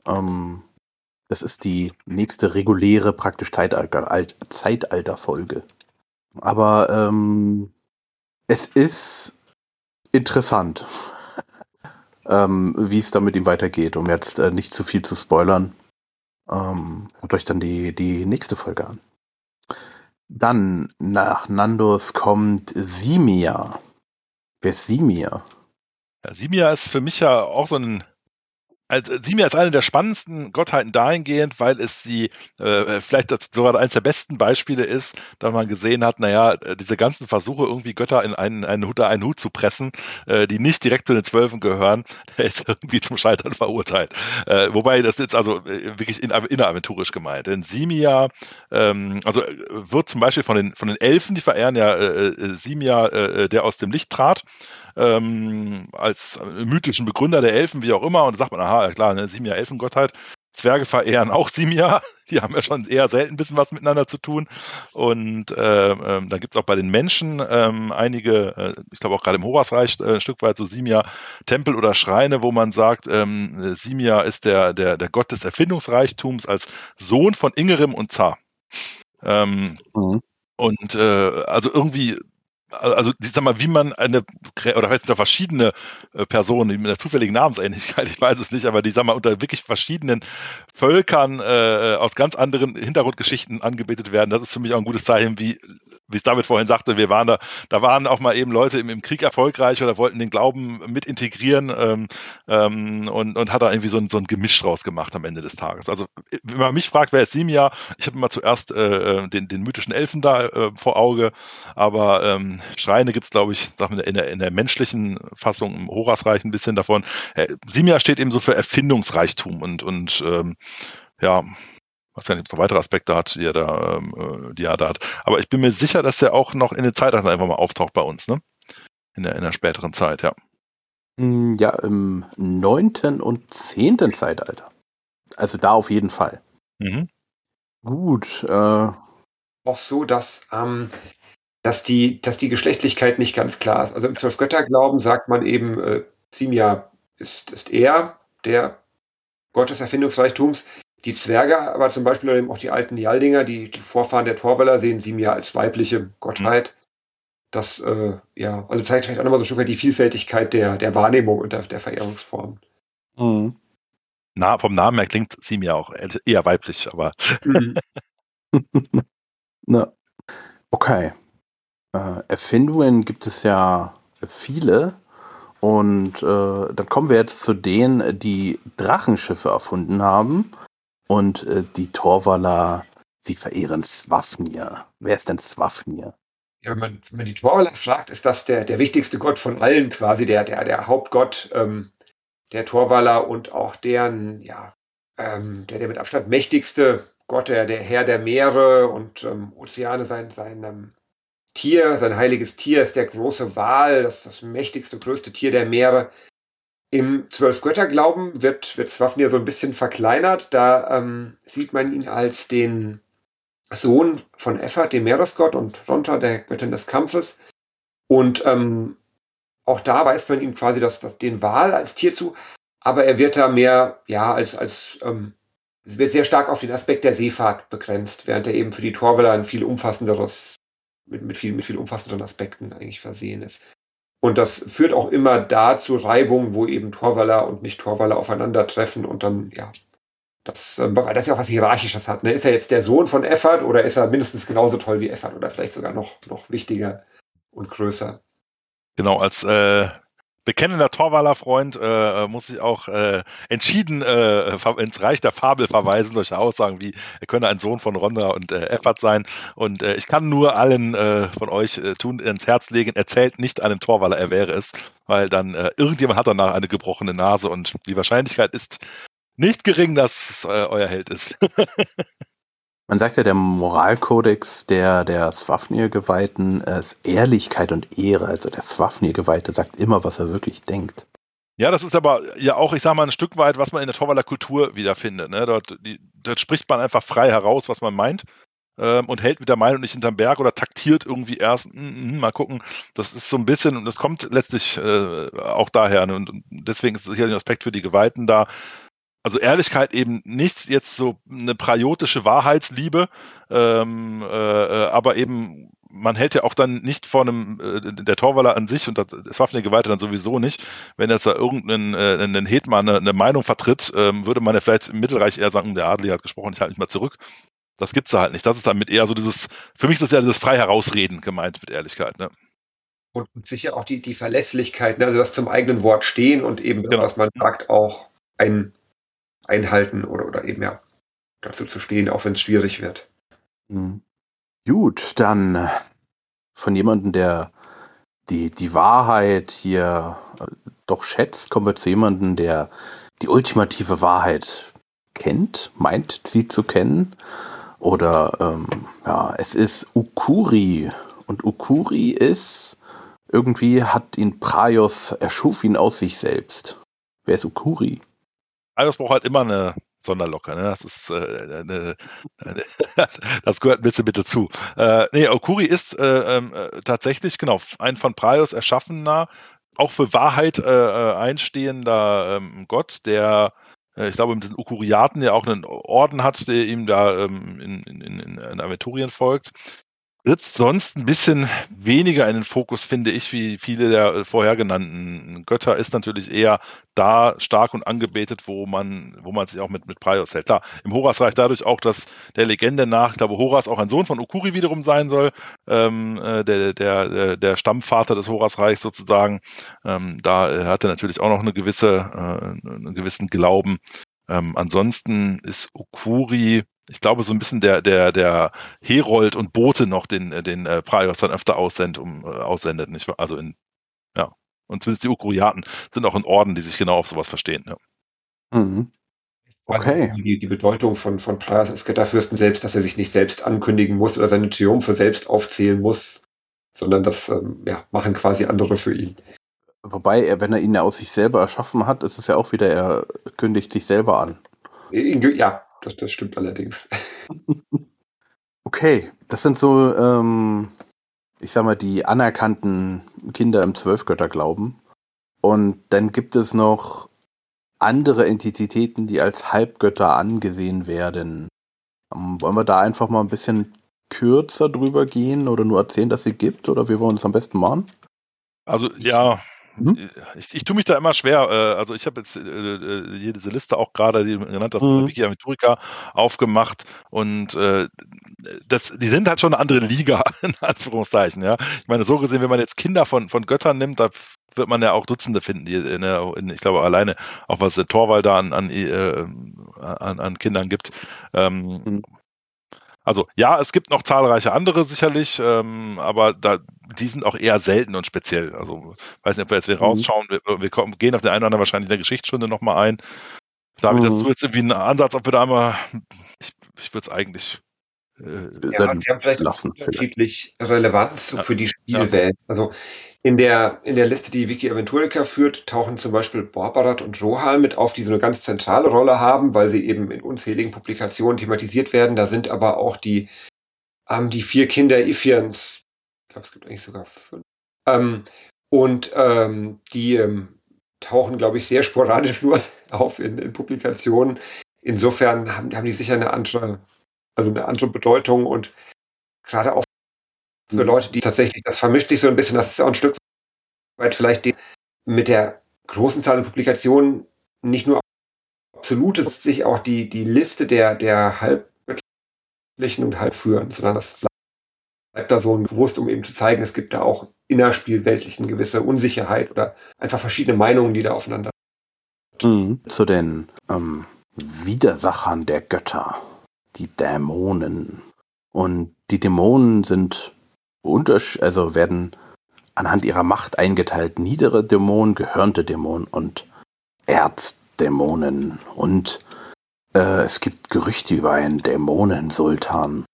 Ähm, das ist die nächste reguläre, praktisch Zeitalter, Zeitalterfolge. Aber ähm, es ist interessant, [LAUGHS] ähm, wie es dann mit ihm weitergeht, um jetzt äh, nicht zu viel zu spoilern. Ähm, und euch dann die, die nächste Folge an. Dann nach Nandos kommt Simia. Wer ist Simia? Ja, Simia ist für mich ja auch so ein also Simia ist eine der spannendsten Gottheiten dahingehend, weil es sie äh, vielleicht das sogar eines der besten Beispiele ist, da man gesehen hat, naja, äh, diese ganzen Versuche, irgendwie Götter in einen, einen, Hut, einen Hut zu pressen, äh, die nicht direkt zu den Zwölfen gehören, [LAUGHS] der ist irgendwie zum Scheitern verurteilt. Äh, wobei das jetzt also äh, wirklich in, inneraventurisch gemeint. Denn Simia, ähm, also äh, wird zum Beispiel von den, von den Elfen, die verehren ja Simia, der aus dem Licht trat, ähm, als mythischen Begründer der Elfen, wie auch immer. Und da sagt man, aha, klar, ne, Jahre Elfengottheit. Zwerge verehren auch Simia. [LAUGHS] Die haben ja schon eher selten ein bisschen was miteinander zu tun. Und äh, äh, da gibt es auch bei den Menschen äh, einige, ich glaube auch gerade im Horasreich äh, ein Stück weit so Simia-Tempel oder Schreine, wo man sagt, ähm, Simia ist der, der, der Gott des Erfindungsreichtums als Sohn von Ingerim und Zar. Ähm, mhm. Und äh, also irgendwie also ich sag mal, wie man eine, oder sind da verschiedene äh, Personen mit einer zufälligen Namensähnlichkeit, [LAUGHS] ich weiß es nicht, aber die, sag mal, unter wirklich verschiedenen Völkern äh, aus ganz anderen Hintergrundgeschichten angebetet werden, das ist für mich auch ein gutes Zeichen, wie wie es David vorhin sagte, wir waren da, da waren auch mal eben Leute im, im Krieg erfolgreich oder wollten den Glauben mit integrieren ähm, ähm, und, und hat da irgendwie so ein, so ein Gemisch draus gemacht am Ende des Tages. Also, wenn man mich fragt, wer ist Simia, ich habe immer zuerst äh, äh, den, den mythischen Elfen da äh, vor Auge, aber ähm, Schreine gibt es, glaube ich, in der, in der menschlichen Fassung im Horasreich ein bisschen davon. Äh, Simia steht eben so für Erfindungsreichtum und, und ähm, ja, weiß gar nicht, ob es noch weitere Aspekte hat, die er da, ähm, äh, die er da hat. Aber ich bin mir sicher, dass er auch noch in den Zeitaltern einfach mal auftaucht bei uns, ne? In der, in der späteren Zeit, ja. Hm, ja, im neunten und zehnten Zeitalter. Also da auf jeden Fall. Mhm. Gut. Äh, auch so, dass, ähm, dass, die, dass die Geschlechtlichkeit nicht ganz klar ist. Also im Zwölf-Götter-Glauben sagt man eben, äh, Simia ist, ist er, der Gott des Erfindungsreichtums. Die Zwerge, aber zum Beispiel eben auch die alten Jaldinger, die, die Vorfahren der Torweller, sehen sie mir als weibliche Gottheit. Das, äh, ja, also zeigt vielleicht auch nochmal so ein Stück weit die Vielfältigkeit der, der Wahrnehmung und der, der Verehrungsform. Mhm. Na, vom Namen her klingt sie mir auch eher weiblich, aber. Mhm. [LAUGHS] Na, okay. Äh, Erfindungen gibt es ja viele. Und äh, dann kommen wir jetzt zu denen, die Drachenschiffe erfunden haben. Und äh, die Torwaller, sie verehren Swafnir. Wer ist denn Swafnir? Ja, wenn man, wenn man die Torwaller fragt, ist das der, der wichtigste Gott von allen quasi, der, der, der Hauptgott ähm, der Torwaller und auch deren, ja, ähm, der, der mit Abstand mächtigste Gott, der, der Herr der Meere und ähm, Ozeane, sein, sein ähm, Tier, sein heiliges Tier ist der große Wal, das, das mächtigste, größte Tier der Meere. Im Zwölf-Götter-Glauben wird, wird Swafnir so ein bisschen verkleinert. Da ähm, sieht man ihn als den Sohn von Effert, dem Meeresgott, und Ronta, der Göttin des Kampfes. Und ähm, auch da weist man ihm quasi das, das, den Wal als Tier zu, aber er wird da mehr, ja, als, als ähm, wird sehr stark auf den Aspekt der Seefahrt begrenzt, während er eben für die Torwäller ein viel umfassenderes, mit, mit, viel, mit viel umfassenderen Aspekten eigentlich versehen ist. Und das führt auch immer da zu Reibungen, wo eben Torwaller und Nicht-Torwaller aufeinandertreffen und dann, ja, das, weil das ja auch was Hierarchisches hat. Ne? Ist er jetzt der Sohn von Effert oder ist er mindestens genauso toll wie Effert oder vielleicht sogar noch, noch wichtiger und größer? Genau, als äh, bekennender Torwaller-Freund äh, muss ich auch äh, entschieden äh, ins Reich der Fabel verweisen, solche Aussagen wie, er könne ein Sohn von Ronda und äh, Effert sein. Und äh, ich kann nur allen äh, von euch äh, tun ins Herz legen, erzählt nicht einem Torwaller, er wäre es, weil dann äh, irgendjemand hat danach eine gebrochene Nase und die Wahrscheinlichkeit ist nicht gering, dass es äh, euer Held ist. [LAUGHS] Man sagt ja, der Moralkodex der, der Swafnir-Geweihten ist Ehrlichkeit und Ehre. Also der Swafnir-Geweihte sagt immer, was er wirklich denkt. Ja, das ist aber ja auch, ich sag mal, ein Stück weit, was man in der Torwaller Kultur wiederfindet. Ne? Dort, die, dort spricht man einfach frei heraus, was man meint ähm, und hält mit der Meinung nicht hinterm Berg oder taktiert irgendwie erst, mm, mm, mal gucken. Das ist so ein bisschen, und das kommt letztlich äh, auch daher. Ne? Und deswegen ist sicher ein Aspekt für die Geweihten da, also Ehrlichkeit eben nicht jetzt so eine priotische Wahrheitsliebe, ähm, äh, aber eben man hält ja auch dann nicht vor einem, äh, der Torwaller an sich und das, das Waffengeweihte dann sowieso nicht, wenn jetzt da irgendein äh, ein Hetman eine, eine Meinung vertritt, ähm, würde man ja vielleicht im Mittelreich eher sagen, der Adlige hat gesprochen, ich halte mich mal zurück. Das gibt's da halt nicht. Das ist damit eher so dieses, für mich ist das ja dieses frei herausreden gemeint mit Ehrlichkeit, ne? Und sicher auch die, die Verlässlichkeit, ne? also das zum eigenen Wort stehen und eben, genau. was man sagt, auch ein einhalten oder, oder eben ja dazu zu stehen, auch wenn es schwierig wird. Mhm. Gut, dann äh, von jemandem, der die, die Wahrheit hier äh, doch schätzt, kommen wir zu jemandem, der die ultimative Wahrheit kennt, meint sie zu kennen. Oder ähm, ja, es ist Ukuri. Und Ukuri ist, irgendwie hat ihn Praios, erschuf ihn aus sich selbst. Wer ist Ukuri? Iris braucht halt immer eine, Sonderlocker. Ne? Das ist äh, eine, eine, [LAUGHS] das gehört ein bisschen mit dazu. Äh, nee, Okuri ist äh, ähm, äh, tatsächlich genau ein von Praios erschaffener, auch für Wahrheit äh, äh, einstehender ähm, Gott, der ich glaube, mit diesen Ukuriaten, der auch einen Orden hat, der ihm da ähm, in, in, in Aventurien folgt tritt sonst ein bisschen weniger in den Fokus, finde ich, wie viele der vorher genannten Götter, ist natürlich eher da stark und angebetet, wo man, wo man sich auch mit, mit Praios hält. Klar, im Horasreich dadurch auch, dass der Legende nach, ich glaube, Horas auch ein Sohn von Ukuri wiederum sein soll, ähm, äh, der, der, der Stammvater des Horasreichs sozusagen. Ähm, da äh, hat er natürlich auch noch eine gewisse, äh, einen gewissen Glauben. Ähm, ansonsten ist Ukuri ich glaube, so ein bisschen der, der, der Herold und Bote noch den, den äh, Praios dann öfter aussendet, um, äh, aussendet, nicht wahr? Also in, ja. Und zumindest die Ukuriaten sind auch in Orden, die sich genau auf sowas verstehen, ja. Mhm. Okay. Die, die, Bedeutung von, von Praios als Götterfürsten selbst, dass er sich nicht selbst ankündigen muss oder seine Triumphe selbst aufzählen muss, sondern das ähm, ja, machen quasi andere für ihn. Wobei, er, wenn er ihn ja aus sich selber erschaffen hat, ist es ja auch wieder, er kündigt sich selber an. Ja, das, das stimmt allerdings. [LAUGHS] Okay, das sind so, ähm, ich sag mal, die anerkannten Kinder im Zwölfgötterglauben. Und dann gibt es noch andere Entitäten, die als Halbgötter angesehen werden. Ähm, wollen wir da einfach mal ein bisschen kürzer drüber gehen oder nur erzählen, dass sie gibt? Oder wie wollen wir das am besten machen? Also ja, Mhm. Ich, ich tue mich da immer schwer. Äh, also ich habe jetzt äh, äh, hier diese Liste auch gerade, die genannt hast, mhm. Wiki Aventurika aufgemacht und äh, das, die sind halt schon eine andere Liga, [LAUGHS] in Anführungszeichen. Ja, ich meine so gesehen, wenn man jetzt Kinder von von Göttern nimmt, da wird man ja auch Dutzende finden, die in, in, ich glaube alleine auch was der Torwald da an an, äh, an, an Kindern gibt. Ähm, mhm. Also ja, es gibt noch zahlreiche andere sicherlich, ähm, aber da, die sind auch eher selten und speziell. Also weiß nicht, ob wir jetzt wieder mhm. rausschauen. Wir, wir kommen, gehen auf den einen oder anderen wahrscheinlich in der Geschichtsstunde nochmal ein. Da habe ich dazu mhm. jetzt irgendwie einen Ansatz, ob wir da einmal, ich, ich würde es eigentlich äh, ja, die haben vielleicht lassen, unterschiedlich vielleicht. Relevanz ja. für die Spielwelt. Ja. Also in der, in der Liste, die Wiki Aventurica führt, tauchen zum Beispiel Borbarat und Rohal mit auf, die so eine ganz zentrale Rolle haben, weil sie eben in unzähligen Publikationen thematisiert werden. Da sind aber auch die, ähm, die vier Kinder Ifians, ich glaube, es gibt eigentlich sogar fünf, ähm, und ähm, die ähm, tauchen, glaube ich, sehr sporadisch [LAUGHS] nur auf in, in Publikationen. Insofern haben, haben die sicher eine andere, also eine andere Bedeutung und gerade auch für Leute, die tatsächlich, das vermischt sich so ein bisschen, das ist auch ein Stück weit vielleicht mit der großen Zahl an Publikationen nicht nur absolut, es sich auch die, die Liste der, der halbgöttlichen und halbführen, sondern das bleibt da so bewusst, um eben zu zeigen, es gibt da auch innerspielweltlich eine gewisse Unsicherheit oder einfach verschiedene Meinungen, die da aufeinander. Mhm. Zu den ähm, Widersachern der Götter, die Dämonen. Und die Dämonen sind also werden anhand ihrer Macht eingeteilt. Niedere Dämonen, gehörnte Dämonen und Erzdämonen. Und äh, es gibt Gerüchte über einen Dämonensultan.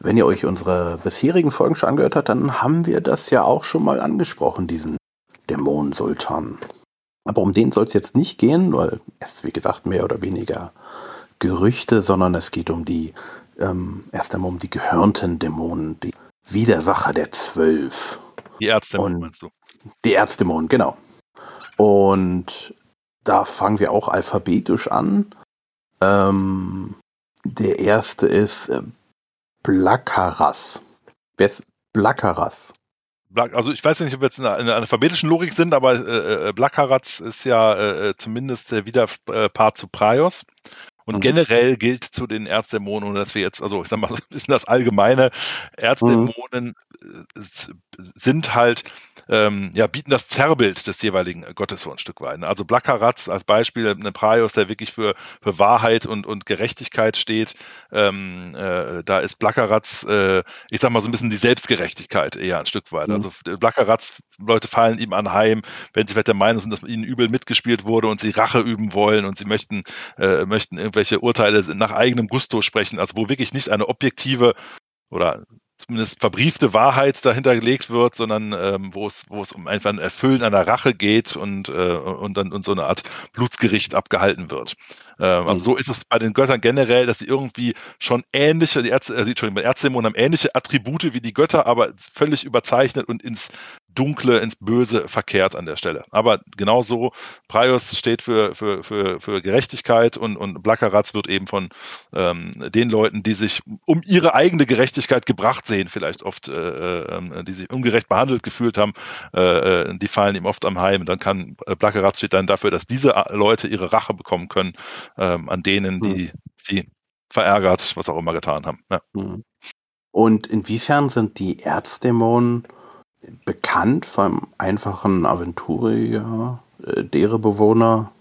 Wenn ihr euch unsere bisherigen Folgen schon angehört habt, dann haben wir das ja auch schon mal angesprochen, diesen Dämonensultan. Aber um den soll es jetzt nicht gehen, weil es, wie gesagt, mehr oder weniger Gerüchte, sondern es geht um die, ähm, erst einmal um die gehörnten Dämonen, die Widersacher der Zwölf. Die Ärztemon meinst du? Die Ärztemon, genau. Und da fangen wir auch alphabetisch an. Ähm, der erste ist äh, Blackaras. Wer ist Blackaras? also ich weiß nicht, ob wir jetzt in einer, in einer alphabetischen Logik sind, aber äh, äh Blackaratz ist ja äh, äh zumindest der Widerpart zu Praios. Und mhm. generell gilt zu den Erzdämonen, dass wir jetzt, also ich sag mal, so [LAUGHS] ein bisschen das allgemeine, Erzdämonen mhm. Sind halt, ähm, ja, bieten das Zerrbild des jeweiligen Gottes so ein Stück weit. Ne? Also Blackaratz als Beispiel, ein Praios, der wirklich für, für Wahrheit und, und Gerechtigkeit steht. Ähm, äh, da ist Blackaratz, äh, ich sag mal, so ein bisschen die Selbstgerechtigkeit eher ein Stück weit. Mhm. Also Blackaratz, Leute fallen ihm anheim, wenn sie vielleicht der Meinung sind, dass ihnen übel mitgespielt wurde und sie Rache üben wollen und sie möchten, äh, möchten irgendwelche Urteile nach eigenem Gusto sprechen, also wo wirklich nicht eine objektive oder zumindest verbriefte Wahrheit dahinter gelegt wird, sondern ähm, wo es wo es um einfach ein Erfüllen einer Rache geht und äh, und dann und so eine Art Blutsgericht abgehalten wird. Ähm, also mhm. so ist es bei den Göttern generell, dass sie irgendwie schon ähnliche, die Ärzte, also, Entschuldigung, bei Erzdämonen haben ähnliche Attribute wie die Götter, aber völlig überzeichnet und ins Dunkle, ins Böse verkehrt an der Stelle. Aber genauso, Praios steht für, für, für, für Gerechtigkeit und, und Blackeratz wird eben von ähm, den Leuten, die sich um ihre eigene Gerechtigkeit gebracht sehen, vielleicht oft, äh, äh, die sich ungerecht behandelt gefühlt haben, äh, äh die fallen ihm oft am Heim. Dann kann äh, Blackeratz steht dann dafür, dass diese Leute ihre Rache bekommen können ähm, an denen, die mhm. sie verärgert, was auch immer getan haben. Ja. Mhm. Und inwiefern sind die Erzdämonen bekannt vom einfachen Aventurier, äh, deren Bewohner?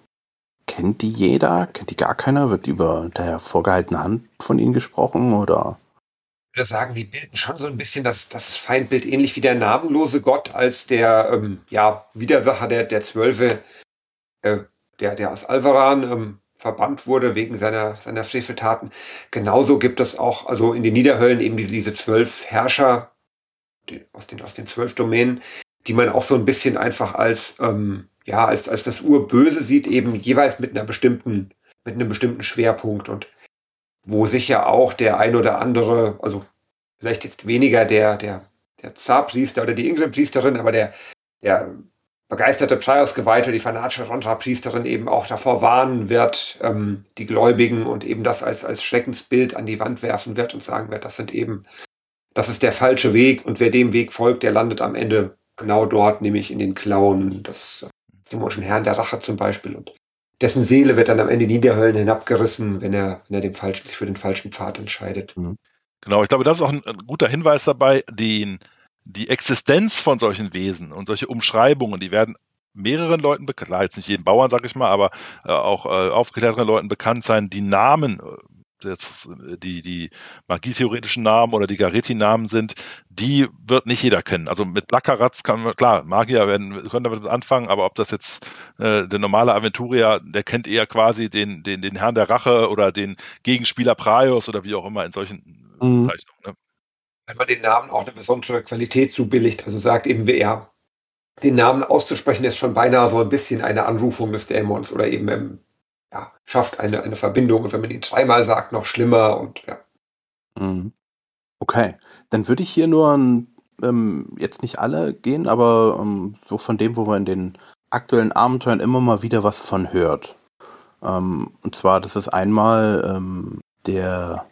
Kennt die jeder? Kennt die gar keiner? Wird über der vorgehaltene Hand von ihnen gesprochen oder? Ich würde sagen, sie bilden schon so ein bisschen das, das Feindbild ähnlich wie der namenlose Gott als der ähm, ja, Widersacher der, der Zwölfe, äh, der, der aus Alvaran ähm, verbannt wurde wegen seiner, seiner Freveltaten. Genauso gibt es auch, also in den Niederhöllen eben diese, diese zwölf Herrscher, aus den, aus den zwölf Domänen, die man auch so ein bisschen einfach als, ähm, ja, als, als das Urböse sieht, eben jeweils mit einer bestimmten, mit einem bestimmten Schwerpunkt und wo sicher auch der ein oder andere, also vielleicht jetzt weniger der, der, der Zarpriester oder die Ingrid-Priesterin, aber der, der begeisterte Prios-Geweihte, die fanatische Rontra-Priesterin eben auch davor warnen wird, ähm, die Gläubigen und eben das als, als Schreckensbild an die Wand werfen wird und sagen wird, das sind eben das ist der falsche Weg und wer dem Weg folgt, der landet am Ende genau dort, nämlich in den Klauen des dämonischen Herrn der Rache zum Beispiel und dessen Seele wird dann am Ende Niederhöllen hinabgerissen, wenn er, wenn er dem falschen, sich für den falschen Pfad entscheidet. Mhm. Genau, ich glaube, das ist auch ein, ein guter Hinweis dabei, den, die Existenz von solchen Wesen und solche Umschreibungen, die werden mehreren Leuten bekannt, jetzt nicht jedem Bauern, sag ich mal, aber äh, auch äh, aufgeklärteren Leuten bekannt sein, die Namen äh, jetzt äh, die, die magietheoretischen Namen oder die Garetti-Namen sind, die wird nicht jeder kennen. Also mit Blackeratz kann man, klar, Magier werden, können damit anfangen, aber ob das jetzt äh, der normale Aventurier, der kennt eher quasi den, den, den Herrn der Rache oder den Gegenspieler Praios oder wie auch immer in solchen mhm. Zeichnungen. Ne? Wenn man den Namen auch eine besondere Qualität zubilligt, also sagt eben, wer den Namen auszusprechen, ist schon beinahe so ein bisschen eine Anrufung des Dämons oder eben ähm, ja, schafft eine, eine Verbindung. Und wenn man ihn dreimal sagt, noch schlimmer und ja. Mhm. Okay, dann würde ich hier nur ähm, jetzt nicht alle gehen, aber ähm, so von dem, wo man in den aktuellen Abenteuern immer mal wieder was von hört. Ähm, und zwar, das ist einmal ähm, der,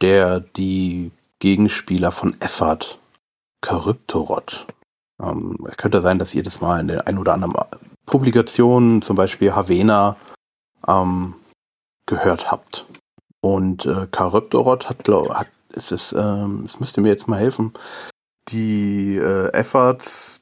der die Gegenspieler von Effert, Charyptorot. Ähm, könnte sein, dass jedes Mal in der ein oder anderen Publikation, zum Beispiel Havena, ähm, gehört habt. Und äh, Charybdorot hat, glaub, hat es ist, ähm, es müsste mir jetzt mal helfen. Die äh, Efforts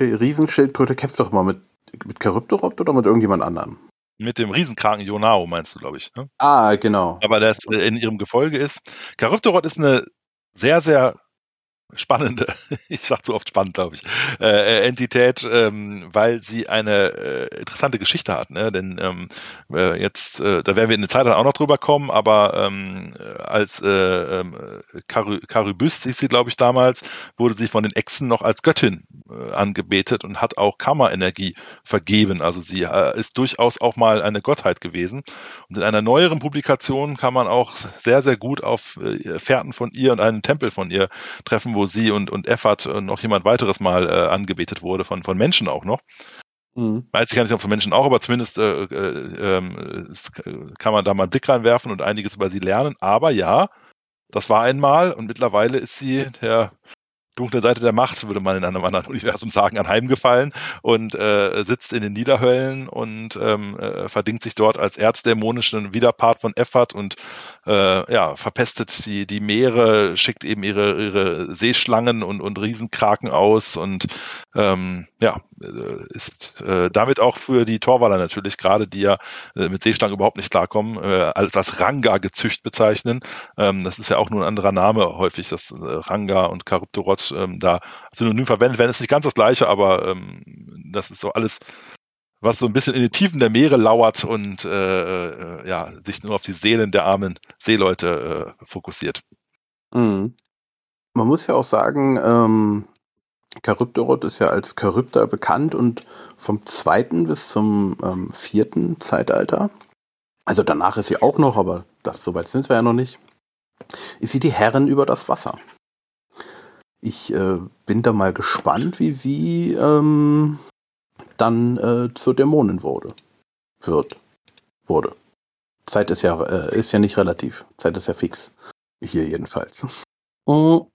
Riesenschildkröte kämpft doch mal mit, mit Charybdorot oder mit irgendjemand anderem? Mit dem Riesenkraken Jonao meinst du, glaube ich. Ne? Ah, genau. Aber das äh, in ihrem Gefolge ist. Charybdorot ist eine sehr, sehr spannende, [LAUGHS] ich sage so oft spannend, glaube ich, äh, äh, Entität, ähm, weil sie eine äh, interessante Geschichte hat. Ne? Denn ähm, äh, jetzt, äh, da werden wir in der Zeit dann auch noch drüber kommen, aber ähm, als äh, ähm, Charybdis hieß sie, glaube ich, damals, wurde sie von den Echsen noch als Göttin äh, angebetet und hat auch Kammerenergie vergeben. Also sie äh, ist durchaus auch mal eine Gottheit gewesen. Und in einer neueren Publikation kann man auch sehr, sehr gut auf äh, Fährten von ihr und einen Tempel von ihr treffen, wo sie und, und Effert und noch jemand weiteres mal äh, angebetet wurde, von, von Menschen auch noch. Mhm. Weiß ich gar nicht, ob von Menschen auch, aber zumindest äh, äh, ähm, kann man da mal einen Blick reinwerfen und einiges über sie lernen. Aber ja, das war einmal und mittlerweile ist sie der dunkle Seite der Macht, würde man in einem anderen [LAUGHS] Universum sagen, anheimgefallen und äh, sitzt in den Niederhöllen und ähm, äh, verdingt sich dort als erzdämonischen Widerpart von Effert und äh, ja, verpestet die, die Meere, schickt eben ihre, ihre Seeschlangen und, und Riesenkraken aus und ähm, ja, äh, ist äh, damit auch für die Torwaller natürlich, gerade die ja äh, mit Seeschlangen überhaupt nicht klarkommen, äh, als, als Ranga-Gezücht bezeichnen. Ähm, das ist ja auch nur ein anderer Name häufig, das Ranga und Charybdorot ähm, da synonym verwendet werden. ist nicht ganz das gleiche, aber ähm, das ist so alles was so ein bisschen in den Tiefen der Meere lauert und äh, äh, ja, sich nur auf die Seelen der armen Seeleute äh, fokussiert. Mhm. man muss ja auch sagen, ähm, Charybdorot ist ja als Charybda bekannt und vom zweiten bis zum ähm, vierten Zeitalter, also danach ist sie auch noch, aber das soweit sind wir ja noch nicht, ist sie die Herrin über das Wasser. Ich äh, bin da mal gespannt, wie sie ähm, dann äh, zur Dämonin wurde. Wird. Wurde. Zeit ist ja, äh, ist ja nicht relativ. Zeit ist ja fix. Hier jedenfalls. Und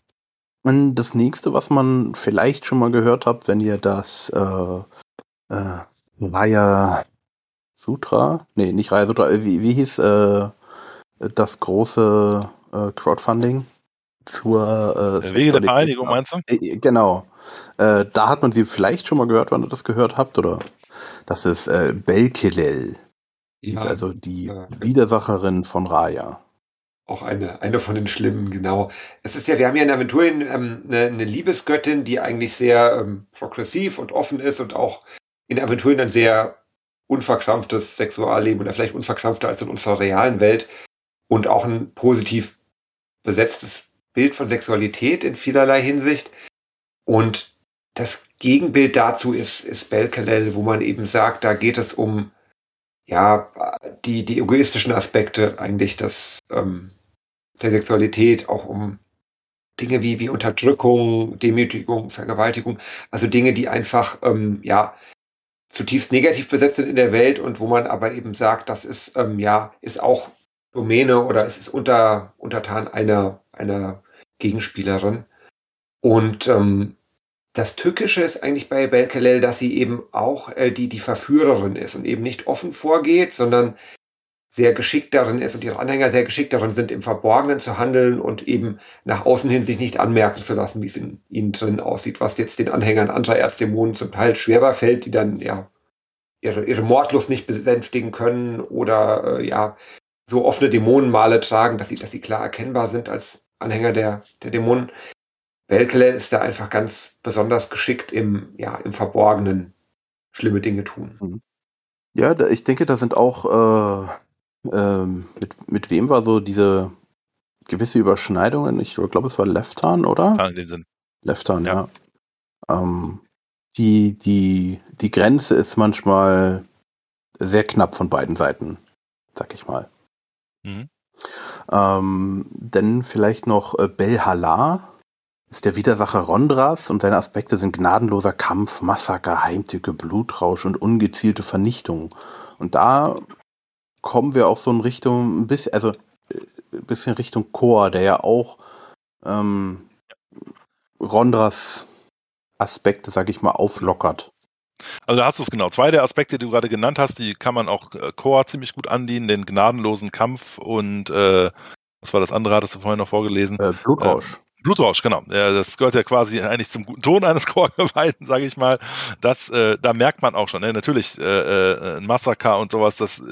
das nächste, was man vielleicht schon mal gehört hat, wenn ihr das äh, äh, Raya Sutra, nee, nicht Raya Sutra, äh, wie, wie hieß äh, das große äh, Crowdfunding zur äh, Wege der Vereinigung, meinst du? Äh, genau. Äh, da hat man sie vielleicht schon mal gehört, wann ihr das gehört habt, oder? Das ist äh, Belkelel. Die ist also die ja. Widersacherin von Raya. Auch eine, eine von den Schlimmen, genau. Es ist ja, wir haben ja in Aventurien ähm, eine, eine, Liebesgöttin, die eigentlich sehr ähm, progressiv und offen ist und auch in Aventurien ein sehr unverkrampftes Sexualleben oder vielleicht unverkrampfter als in unserer realen Welt und auch ein positiv besetztes Bild von Sexualität in vielerlei Hinsicht. Und das Gegenbild dazu ist, ist Belkalel, wo man eben sagt, da geht es um ja, die, die egoistischen Aspekte eigentlich das, ähm, der Sexualität, auch um Dinge wie, wie Unterdrückung, Demütigung, Vergewaltigung, also Dinge, die einfach, ähm, ja, zutiefst negativ besetzt sind in der Welt und wo man aber eben sagt, das ist, ähm, ja, ist auch Domäne oder es ist unter, untertan einer, einer Gegenspielerin. Und ähm, das Tückische ist eigentlich bei Belkelel, dass sie eben auch äh, die, die Verführerin ist und eben nicht offen vorgeht, sondern sehr geschickt darin ist und ihre Anhänger sehr geschickt darin sind, im Verborgenen zu handeln und eben nach außen hin sich nicht anmerken zu lassen, wie es in ihnen drin aussieht, was jetzt den Anhängern anderer Erzdämonen zum Teil schwerer fällt, die dann ja ihre, ihre Mordlust nicht besänftigen können oder äh, ja so offene Dämonenmale tragen, dass sie, dass sie klar erkennbar sind als Anhänger der, der Dämonen. Belkele ist da einfach ganz besonders geschickt im, ja, im Verborgenen schlimme Dinge tun. Mhm. Ja, ich denke, da sind auch, äh, äh, mit, mit wem war so diese gewisse Überschneidungen? Ich glaube, es war Leftan, oder? Ja, in dem Sinn. Leftan, ja. ja. Ähm, die, die, die Grenze ist manchmal sehr knapp von beiden Seiten, sag ich mal. Mhm. Ähm, denn vielleicht noch äh, Belhala ist der Widersacher Rondras und seine Aspekte sind gnadenloser Kampf, Massaker, Heimtücke, Blutrausch und ungezielte Vernichtung. Und da kommen wir auch so in Richtung, ein bisschen, also ein äh, bisschen Richtung Chor, der ja auch ähm, Rondras Aspekte, sag ich mal, auflockert. Also da hast du es genau. Zwei der Aspekte, die du gerade genannt hast, die kann man auch äh, Core ziemlich gut andienen, den gnadenlosen Kampf und äh, was war das andere, hattest du vorhin noch vorgelesen? Äh, Blutrausch. Äh, Blutrausch, genau. Ja, das gehört ja quasi eigentlich zum guten Ton eines [LAUGHS] Chorgeweihten, sage ich mal. Das, äh, da merkt man auch schon. Ne? Natürlich äh, äh, ein Massaker und sowas, das äh,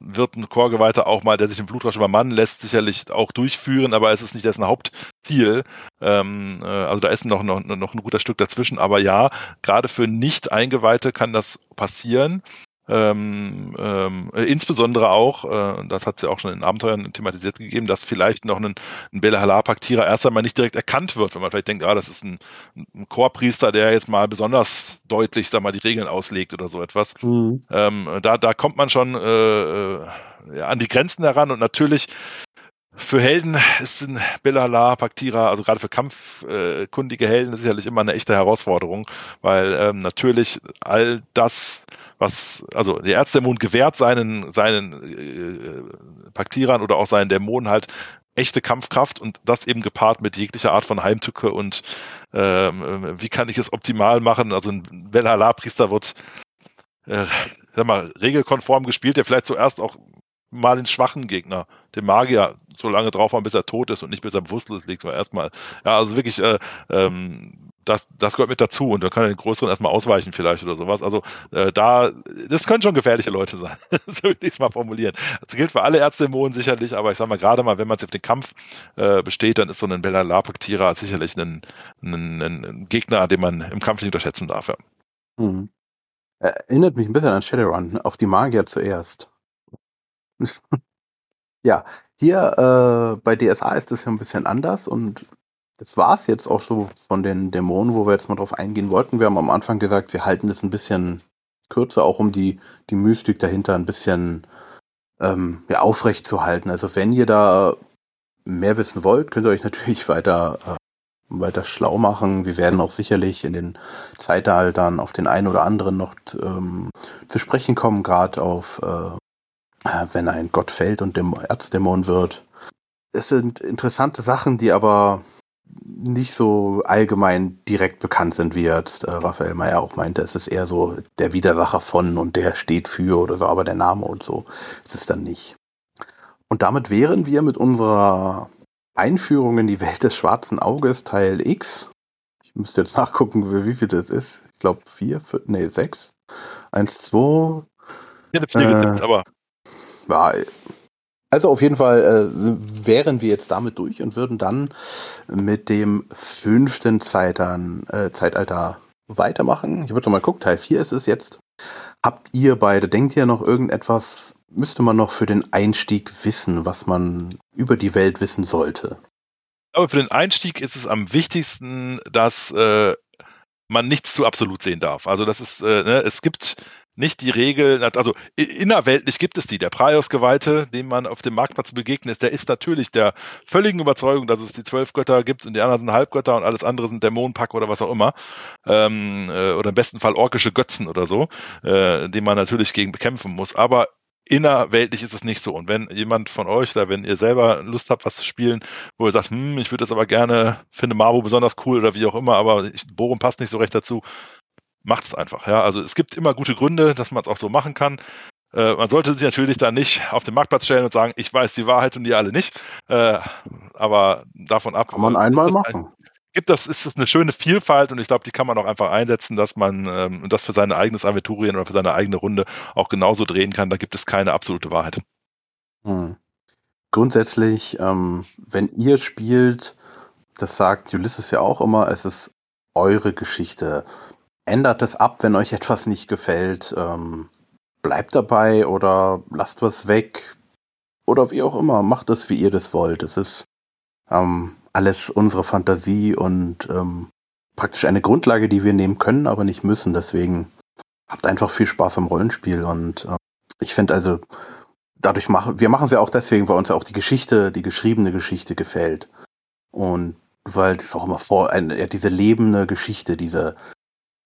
wird ein Chorgeweihter auch mal, der sich im Blutrausch übermannen lässt, sicherlich auch durchführen, aber es ist nicht dessen Hauptziel. Ähm, äh, also da ist noch, noch, noch ein guter Stück dazwischen, aber ja, gerade für Nicht-Eingeweihte kann das passieren. Ähm, ähm, äh, insbesondere auch, äh, das hat es ja auch schon in Abenteuern thematisiert gegeben, dass vielleicht noch ein, ein Belehala-Paktierer erst einmal nicht direkt erkannt wird, wenn man vielleicht denkt, ah, das ist ein, ein Chorpriester, der jetzt mal besonders deutlich, sag mal, die Regeln auslegt oder so etwas. Mhm. Ähm, da, da kommt man schon äh, äh ja, an die Grenzen heran und natürlich für Helden ist ein Bellala, Paktira, also gerade für kampfkundige Helden sicherlich immer eine echte Herausforderung, weil ähm, natürlich all das was, also der Erzdämon gewährt seinen, seinen äh, Paktierern oder auch seinen Dämonen halt echte Kampfkraft und das eben gepaart mit jeglicher Art von Heimtücke und ähm, wie kann ich es optimal machen? Also ein Belhala-Priester wird äh, sag mal, regelkonform gespielt, der vielleicht zuerst auch mal den schwachen Gegner, den Magier, so lange drauf haben, bis er tot ist und nicht bis er bewusstlos liegt, war erstmal, ja, also wirklich äh, ähm, das, das gehört mit dazu und dann kann er den größeren erstmal ausweichen vielleicht oder sowas. Also äh, da, das können schon gefährliche Leute sein, [LAUGHS] so würde ich es mal formulieren. Das gilt für alle Ärzte-Dämonen sicherlich, aber ich sage mal, gerade mal, wenn man sich auf den Kampf äh, besteht, dann ist so ein Bella sicherlich ein, ein, ein, Gegner, den man im Kampf nicht unterschätzen darf. Ja. Hm. Erinnert mich ein bisschen an Shadowrun, auch die Magier zuerst. [LAUGHS] ja, hier äh, bei DSA ist es ja ein bisschen anders und das war es jetzt auch so von den Dämonen, wo wir jetzt mal drauf eingehen wollten. Wir haben am Anfang gesagt, wir halten das ein bisschen kürzer, auch um die, die Mystik dahinter ein bisschen ähm, ja, aufrecht zu halten. Also wenn ihr da mehr wissen wollt, könnt ihr euch [LAUGHS] natürlich weiter, äh, weiter schlau machen. Wir werden auch sicherlich in den Zeitaltern auf den einen oder anderen noch ähm, zu sprechen kommen, gerade auf, äh, äh, wenn ein Gott fällt und dem Erzdämon wird. Es sind interessante Sachen, die aber nicht so allgemein direkt bekannt sind, wie jetzt äh, Raphael Meyer auch meinte. Es ist eher so der Widersacher von und der steht für oder so, aber der Name und so ist es dann nicht. Und damit wären wir mit unserer Einführung in die Welt des schwarzen Auges Teil X. Ich müsste jetzt nachgucken, wie viel das ist. Ich glaube vier, vier, nee, sechs. Eins, zwei. Ja, äh, aber. Ja, also auf jeden Fall äh, wären wir jetzt damit durch und würden dann mit dem fünften Zeitern, äh, Zeitalter weitermachen. Ich würde mal gucken, Teil 4 ist es jetzt. Habt ihr beide, denkt ihr noch irgendetwas, müsste man noch für den Einstieg wissen, was man über die Welt wissen sollte? Aber für den Einstieg ist es am wichtigsten, dass äh, man nichts zu absolut sehen darf. Also das ist, äh, ne, es gibt nicht die Regel, also innerweltlich gibt es die. Der Praios-Geweihte, dem man auf dem Marktplatz begegnet ist, der ist natürlich der völligen Überzeugung, dass es die zwölf Götter gibt und die anderen sind Halbgötter und alles andere sind Dämonenpack oder was auch immer. Ähm, äh, oder im besten Fall orkische Götzen oder so, äh, den man natürlich gegen bekämpfen muss. Aber innerweltlich ist es nicht so. Und wenn jemand von euch, da wenn ihr selber Lust habt, was zu spielen, wo ihr sagt, hm, ich würde das aber gerne, finde Marbo besonders cool oder wie auch immer, aber ich, Borum passt nicht so recht dazu, macht es einfach. Ja, also es gibt immer gute Gründe, dass man es auch so machen kann. Äh, man sollte sich natürlich dann nicht auf den Marktplatz stellen und sagen, ich weiß die Wahrheit und die alle nicht. Äh, aber davon ab. Kann man einmal machen. gibt das, ist das eine schöne Vielfalt und ich glaube, die kann man auch einfach einsetzen, dass man ähm, das für sein eigenes Aventurien oder für seine eigene Runde auch genauso drehen kann. Da gibt es keine absolute Wahrheit. Hm. Grundsätzlich, ähm, wenn ihr spielt, das sagt Ulysses ja auch immer, es ist eure Geschichte ändert es ab, wenn euch etwas nicht gefällt. Ähm, bleibt dabei oder lasst was weg. Oder wie auch immer, macht es, wie ihr das wollt. Es ist ähm, alles unsere Fantasie und ähm, praktisch eine Grundlage, die wir nehmen können, aber nicht müssen. Deswegen habt einfach viel Spaß am Rollenspiel und äh, ich finde also, dadurch machen, wir machen es ja auch deswegen, weil uns ja auch die Geschichte, die geschriebene Geschichte gefällt. Und weil das auch immer vor, eine, diese lebende Geschichte, diese,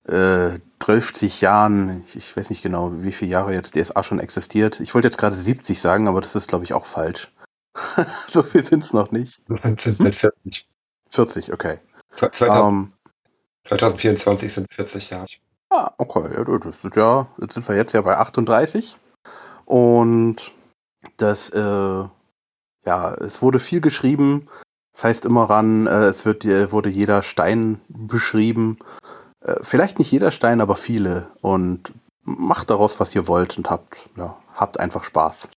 äh, 30 Jahren, ich, weiß nicht genau, wie viele Jahre jetzt DSA schon existiert. Ich wollte jetzt gerade 70 sagen, aber das ist, glaube ich, auch falsch. [LAUGHS] so viel sind es noch nicht. Sind hm? 40. 40, okay. 2000, um, 2024 sind 40 Jahre. Ah, okay. Ja, jetzt sind wir jetzt ja bei 38. Und das, äh, ja, es wurde viel geschrieben. Das heißt immer ran, äh, es wird, wurde jeder Stein beschrieben äh, vielleicht nicht jeder Stein, aber viele. Und macht daraus, was ihr wollt und habt, ja, habt einfach Spaß.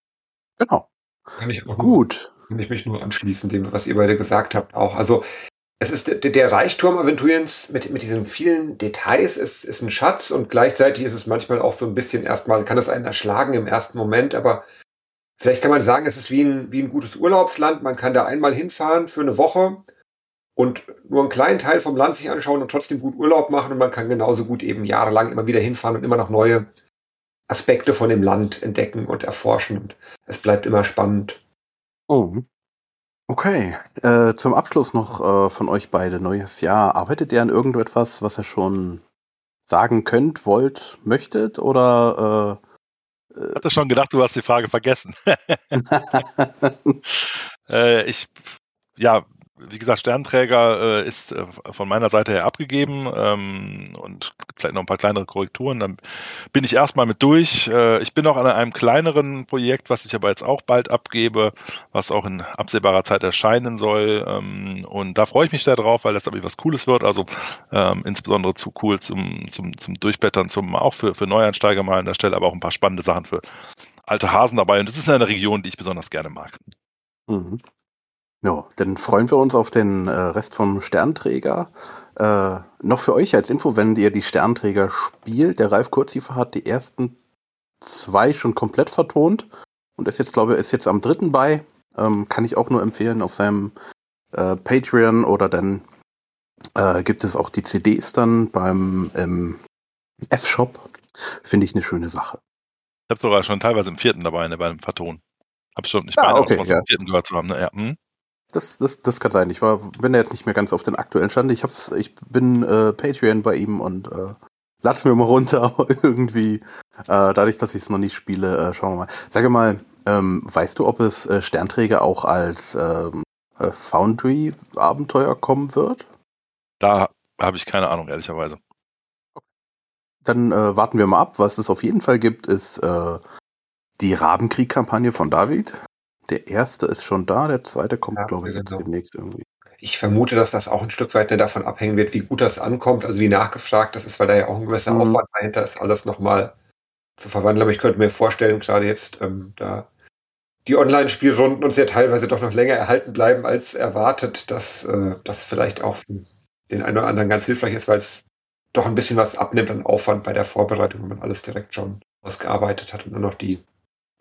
Genau. Kann ich auch Gut. Nur, kann ich mich nur anschließen, dem, was ihr beide gesagt habt, auch. Also, es ist der, der Reichtum Aventuriens mit, mit diesen vielen Details ist, ist ein Schatz und gleichzeitig ist es manchmal auch so ein bisschen erstmal, kann es einen erschlagen im ersten Moment, aber vielleicht kann man sagen, es ist wie ein, wie ein gutes Urlaubsland. Man kann da einmal hinfahren für eine Woche und nur einen kleinen Teil vom Land sich anschauen und trotzdem gut Urlaub machen und man kann genauso gut eben jahrelang immer wieder hinfahren und immer noch neue Aspekte von dem Land entdecken und erforschen und es bleibt immer spannend. Oh. Okay, äh, zum Abschluss noch äh, von euch beide neues Jahr. Arbeitet ihr an irgendetwas, was ihr schon sagen könnt, wollt, möchtet oder äh, äh hatte schon gedacht, du hast die Frage vergessen. [LAUGHS] [LAUGHS] äh, ich ja, wie gesagt, Sternträger äh, ist äh, von meiner Seite her abgegeben ähm, und vielleicht noch ein paar kleinere Korrekturen. Dann bin ich erstmal mit durch. Äh, ich bin auch an einem kleineren Projekt, was ich aber jetzt auch bald abgebe, was auch in absehbarer Zeit erscheinen soll. Ähm, und da freue ich mich sehr drauf, weil das, glaube ich, was Cooles wird. Also ähm, insbesondere zu cool zum, zum, zum Durchblättern, zum, auch für, für Neueinsteiger mal an der Stelle, aber auch ein paar spannende Sachen für alte Hasen dabei. Und das ist eine Region, die ich besonders gerne mag. Mhm. Ja, dann freuen wir uns auf den äh, Rest vom Sternträger. Äh, noch für euch als Info, wenn ihr die Sternträger spielt, der Ralf Kurziefer hat die ersten zwei schon komplett vertont und ist jetzt, glaube ich, ist jetzt am dritten bei. Ähm, kann ich auch nur empfehlen auf seinem äh, Patreon oder dann äh, gibt es auch die CDs dann beim ähm, F-Shop. Finde ich eine schöne Sache. Ich habe sogar schon teilweise im vierten dabei, ne, beim Verton. Hab schon, ich Ah, meine okay, auch was ja. im vierten gehört zu haben. Ne? Ja, hm? Das, das, das kann sein. Ich war, bin da jetzt nicht mehr ganz auf den aktuellen Stand. Ich, hab's, ich bin äh, Patreon bei ihm und äh, lad's mir mal runter, [LAUGHS] aber irgendwie, äh, dadurch, dass ich es noch nicht spiele, äh, schauen wir mal. Sage mal, ähm, weißt du, ob es äh, Sternträger auch als ähm, äh, Foundry-Abenteuer kommen wird? Da habe ich keine Ahnung, ehrlicherweise. Dann äh, warten wir mal ab. Was es auf jeden Fall gibt, ist äh, die Rabenkrieg-Kampagne von David. Der erste ist schon da, der zweite kommt, Ja, glaube ich, jetzt genau. demnächst irgendwie. Ich vermute, dass das auch ein Stück weit ne, davon abhängen wird, wie gut das ankommt, also wie nachgefragt das ist, weil da ja auch ein gewisser Mhm. Aufwand dahinter ist, alles nochmal zu verwandeln. Aber ich könnte mir vorstellen, gerade jetzt, ähm, da die Online-Spielrunden uns ja teilweise doch noch länger erhalten bleiben als erwartet, dass äh, das vielleicht auch den einen oder anderen ganz hilfreich ist, weil es doch ein bisschen was abnimmt an Aufwand bei der Vorbereitung, wenn man alles direkt schon ausgearbeitet hat und nur noch die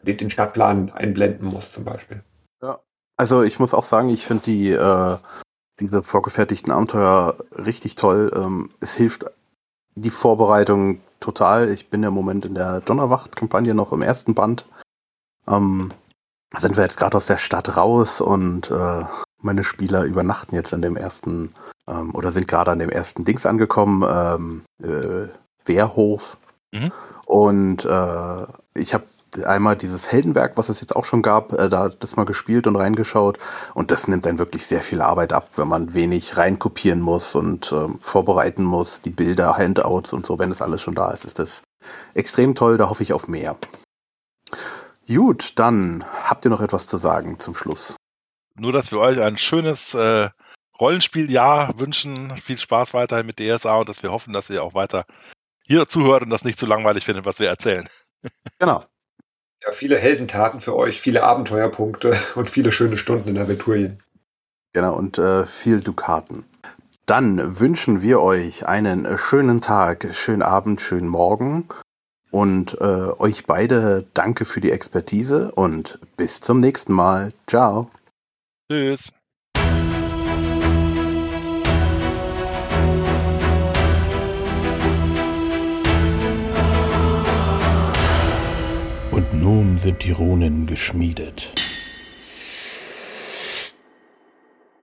den Stadtplan einblenden muss zum Beispiel. Also ich muss auch sagen, ich finde die äh, diese vorgefertigten Abenteuer richtig toll. Ähm, es hilft die Vorbereitung total. Ich bin ja im Moment in der Donnerwacht-Kampagne noch im ersten Band. Ähm, da sind wir jetzt gerade aus der Stadt raus und äh, meine Spieler übernachten jetzt an dem ersten ähm, oder sind gerade an dem ersten Dings angekommen, ähm, äh, Wehrhof. Mhm. Und äh, ich habe einmal dieses Heldenwerk, was es jetzt auch schon gab, äh, da das mal gespielt und reingeschaut. Und das nimmt dann wirklich sehr viel Arbeit ab, wenn man wenig reinkopieren muss und ähm, vorbereiten muss, die Bilder, Handouts und so, wenn das alles schon da ist, ist das extrem toll. Da hoffe ich auf mehr. Gut, dann habt ihr noch etwas zu sagen zum Schluss. Nur, dass wir euch ein schönes äh, Rollenspieljahr wünschen. Viel Spaß weiterhin mit DSA und dass wir hoffen, dass ihr auch weiter hier zuhört und das nicht zu langweilig findet, was wir erzählen. Genau. Ja, viele Heldentaten für euch, viele Abenteuerpunkte [LAUGHS] und viele schöne Stunden in Aventurien. Genau, und äh, viel Dukaten. Dann wünschen wir euch einen schönen Tag, schönen Abend, schönen Morgen und äh, euch beide danke für die Expertise und bis zum nächsten Mal. Ciao. Tschüss. Nun sind die Runen geschmiedet.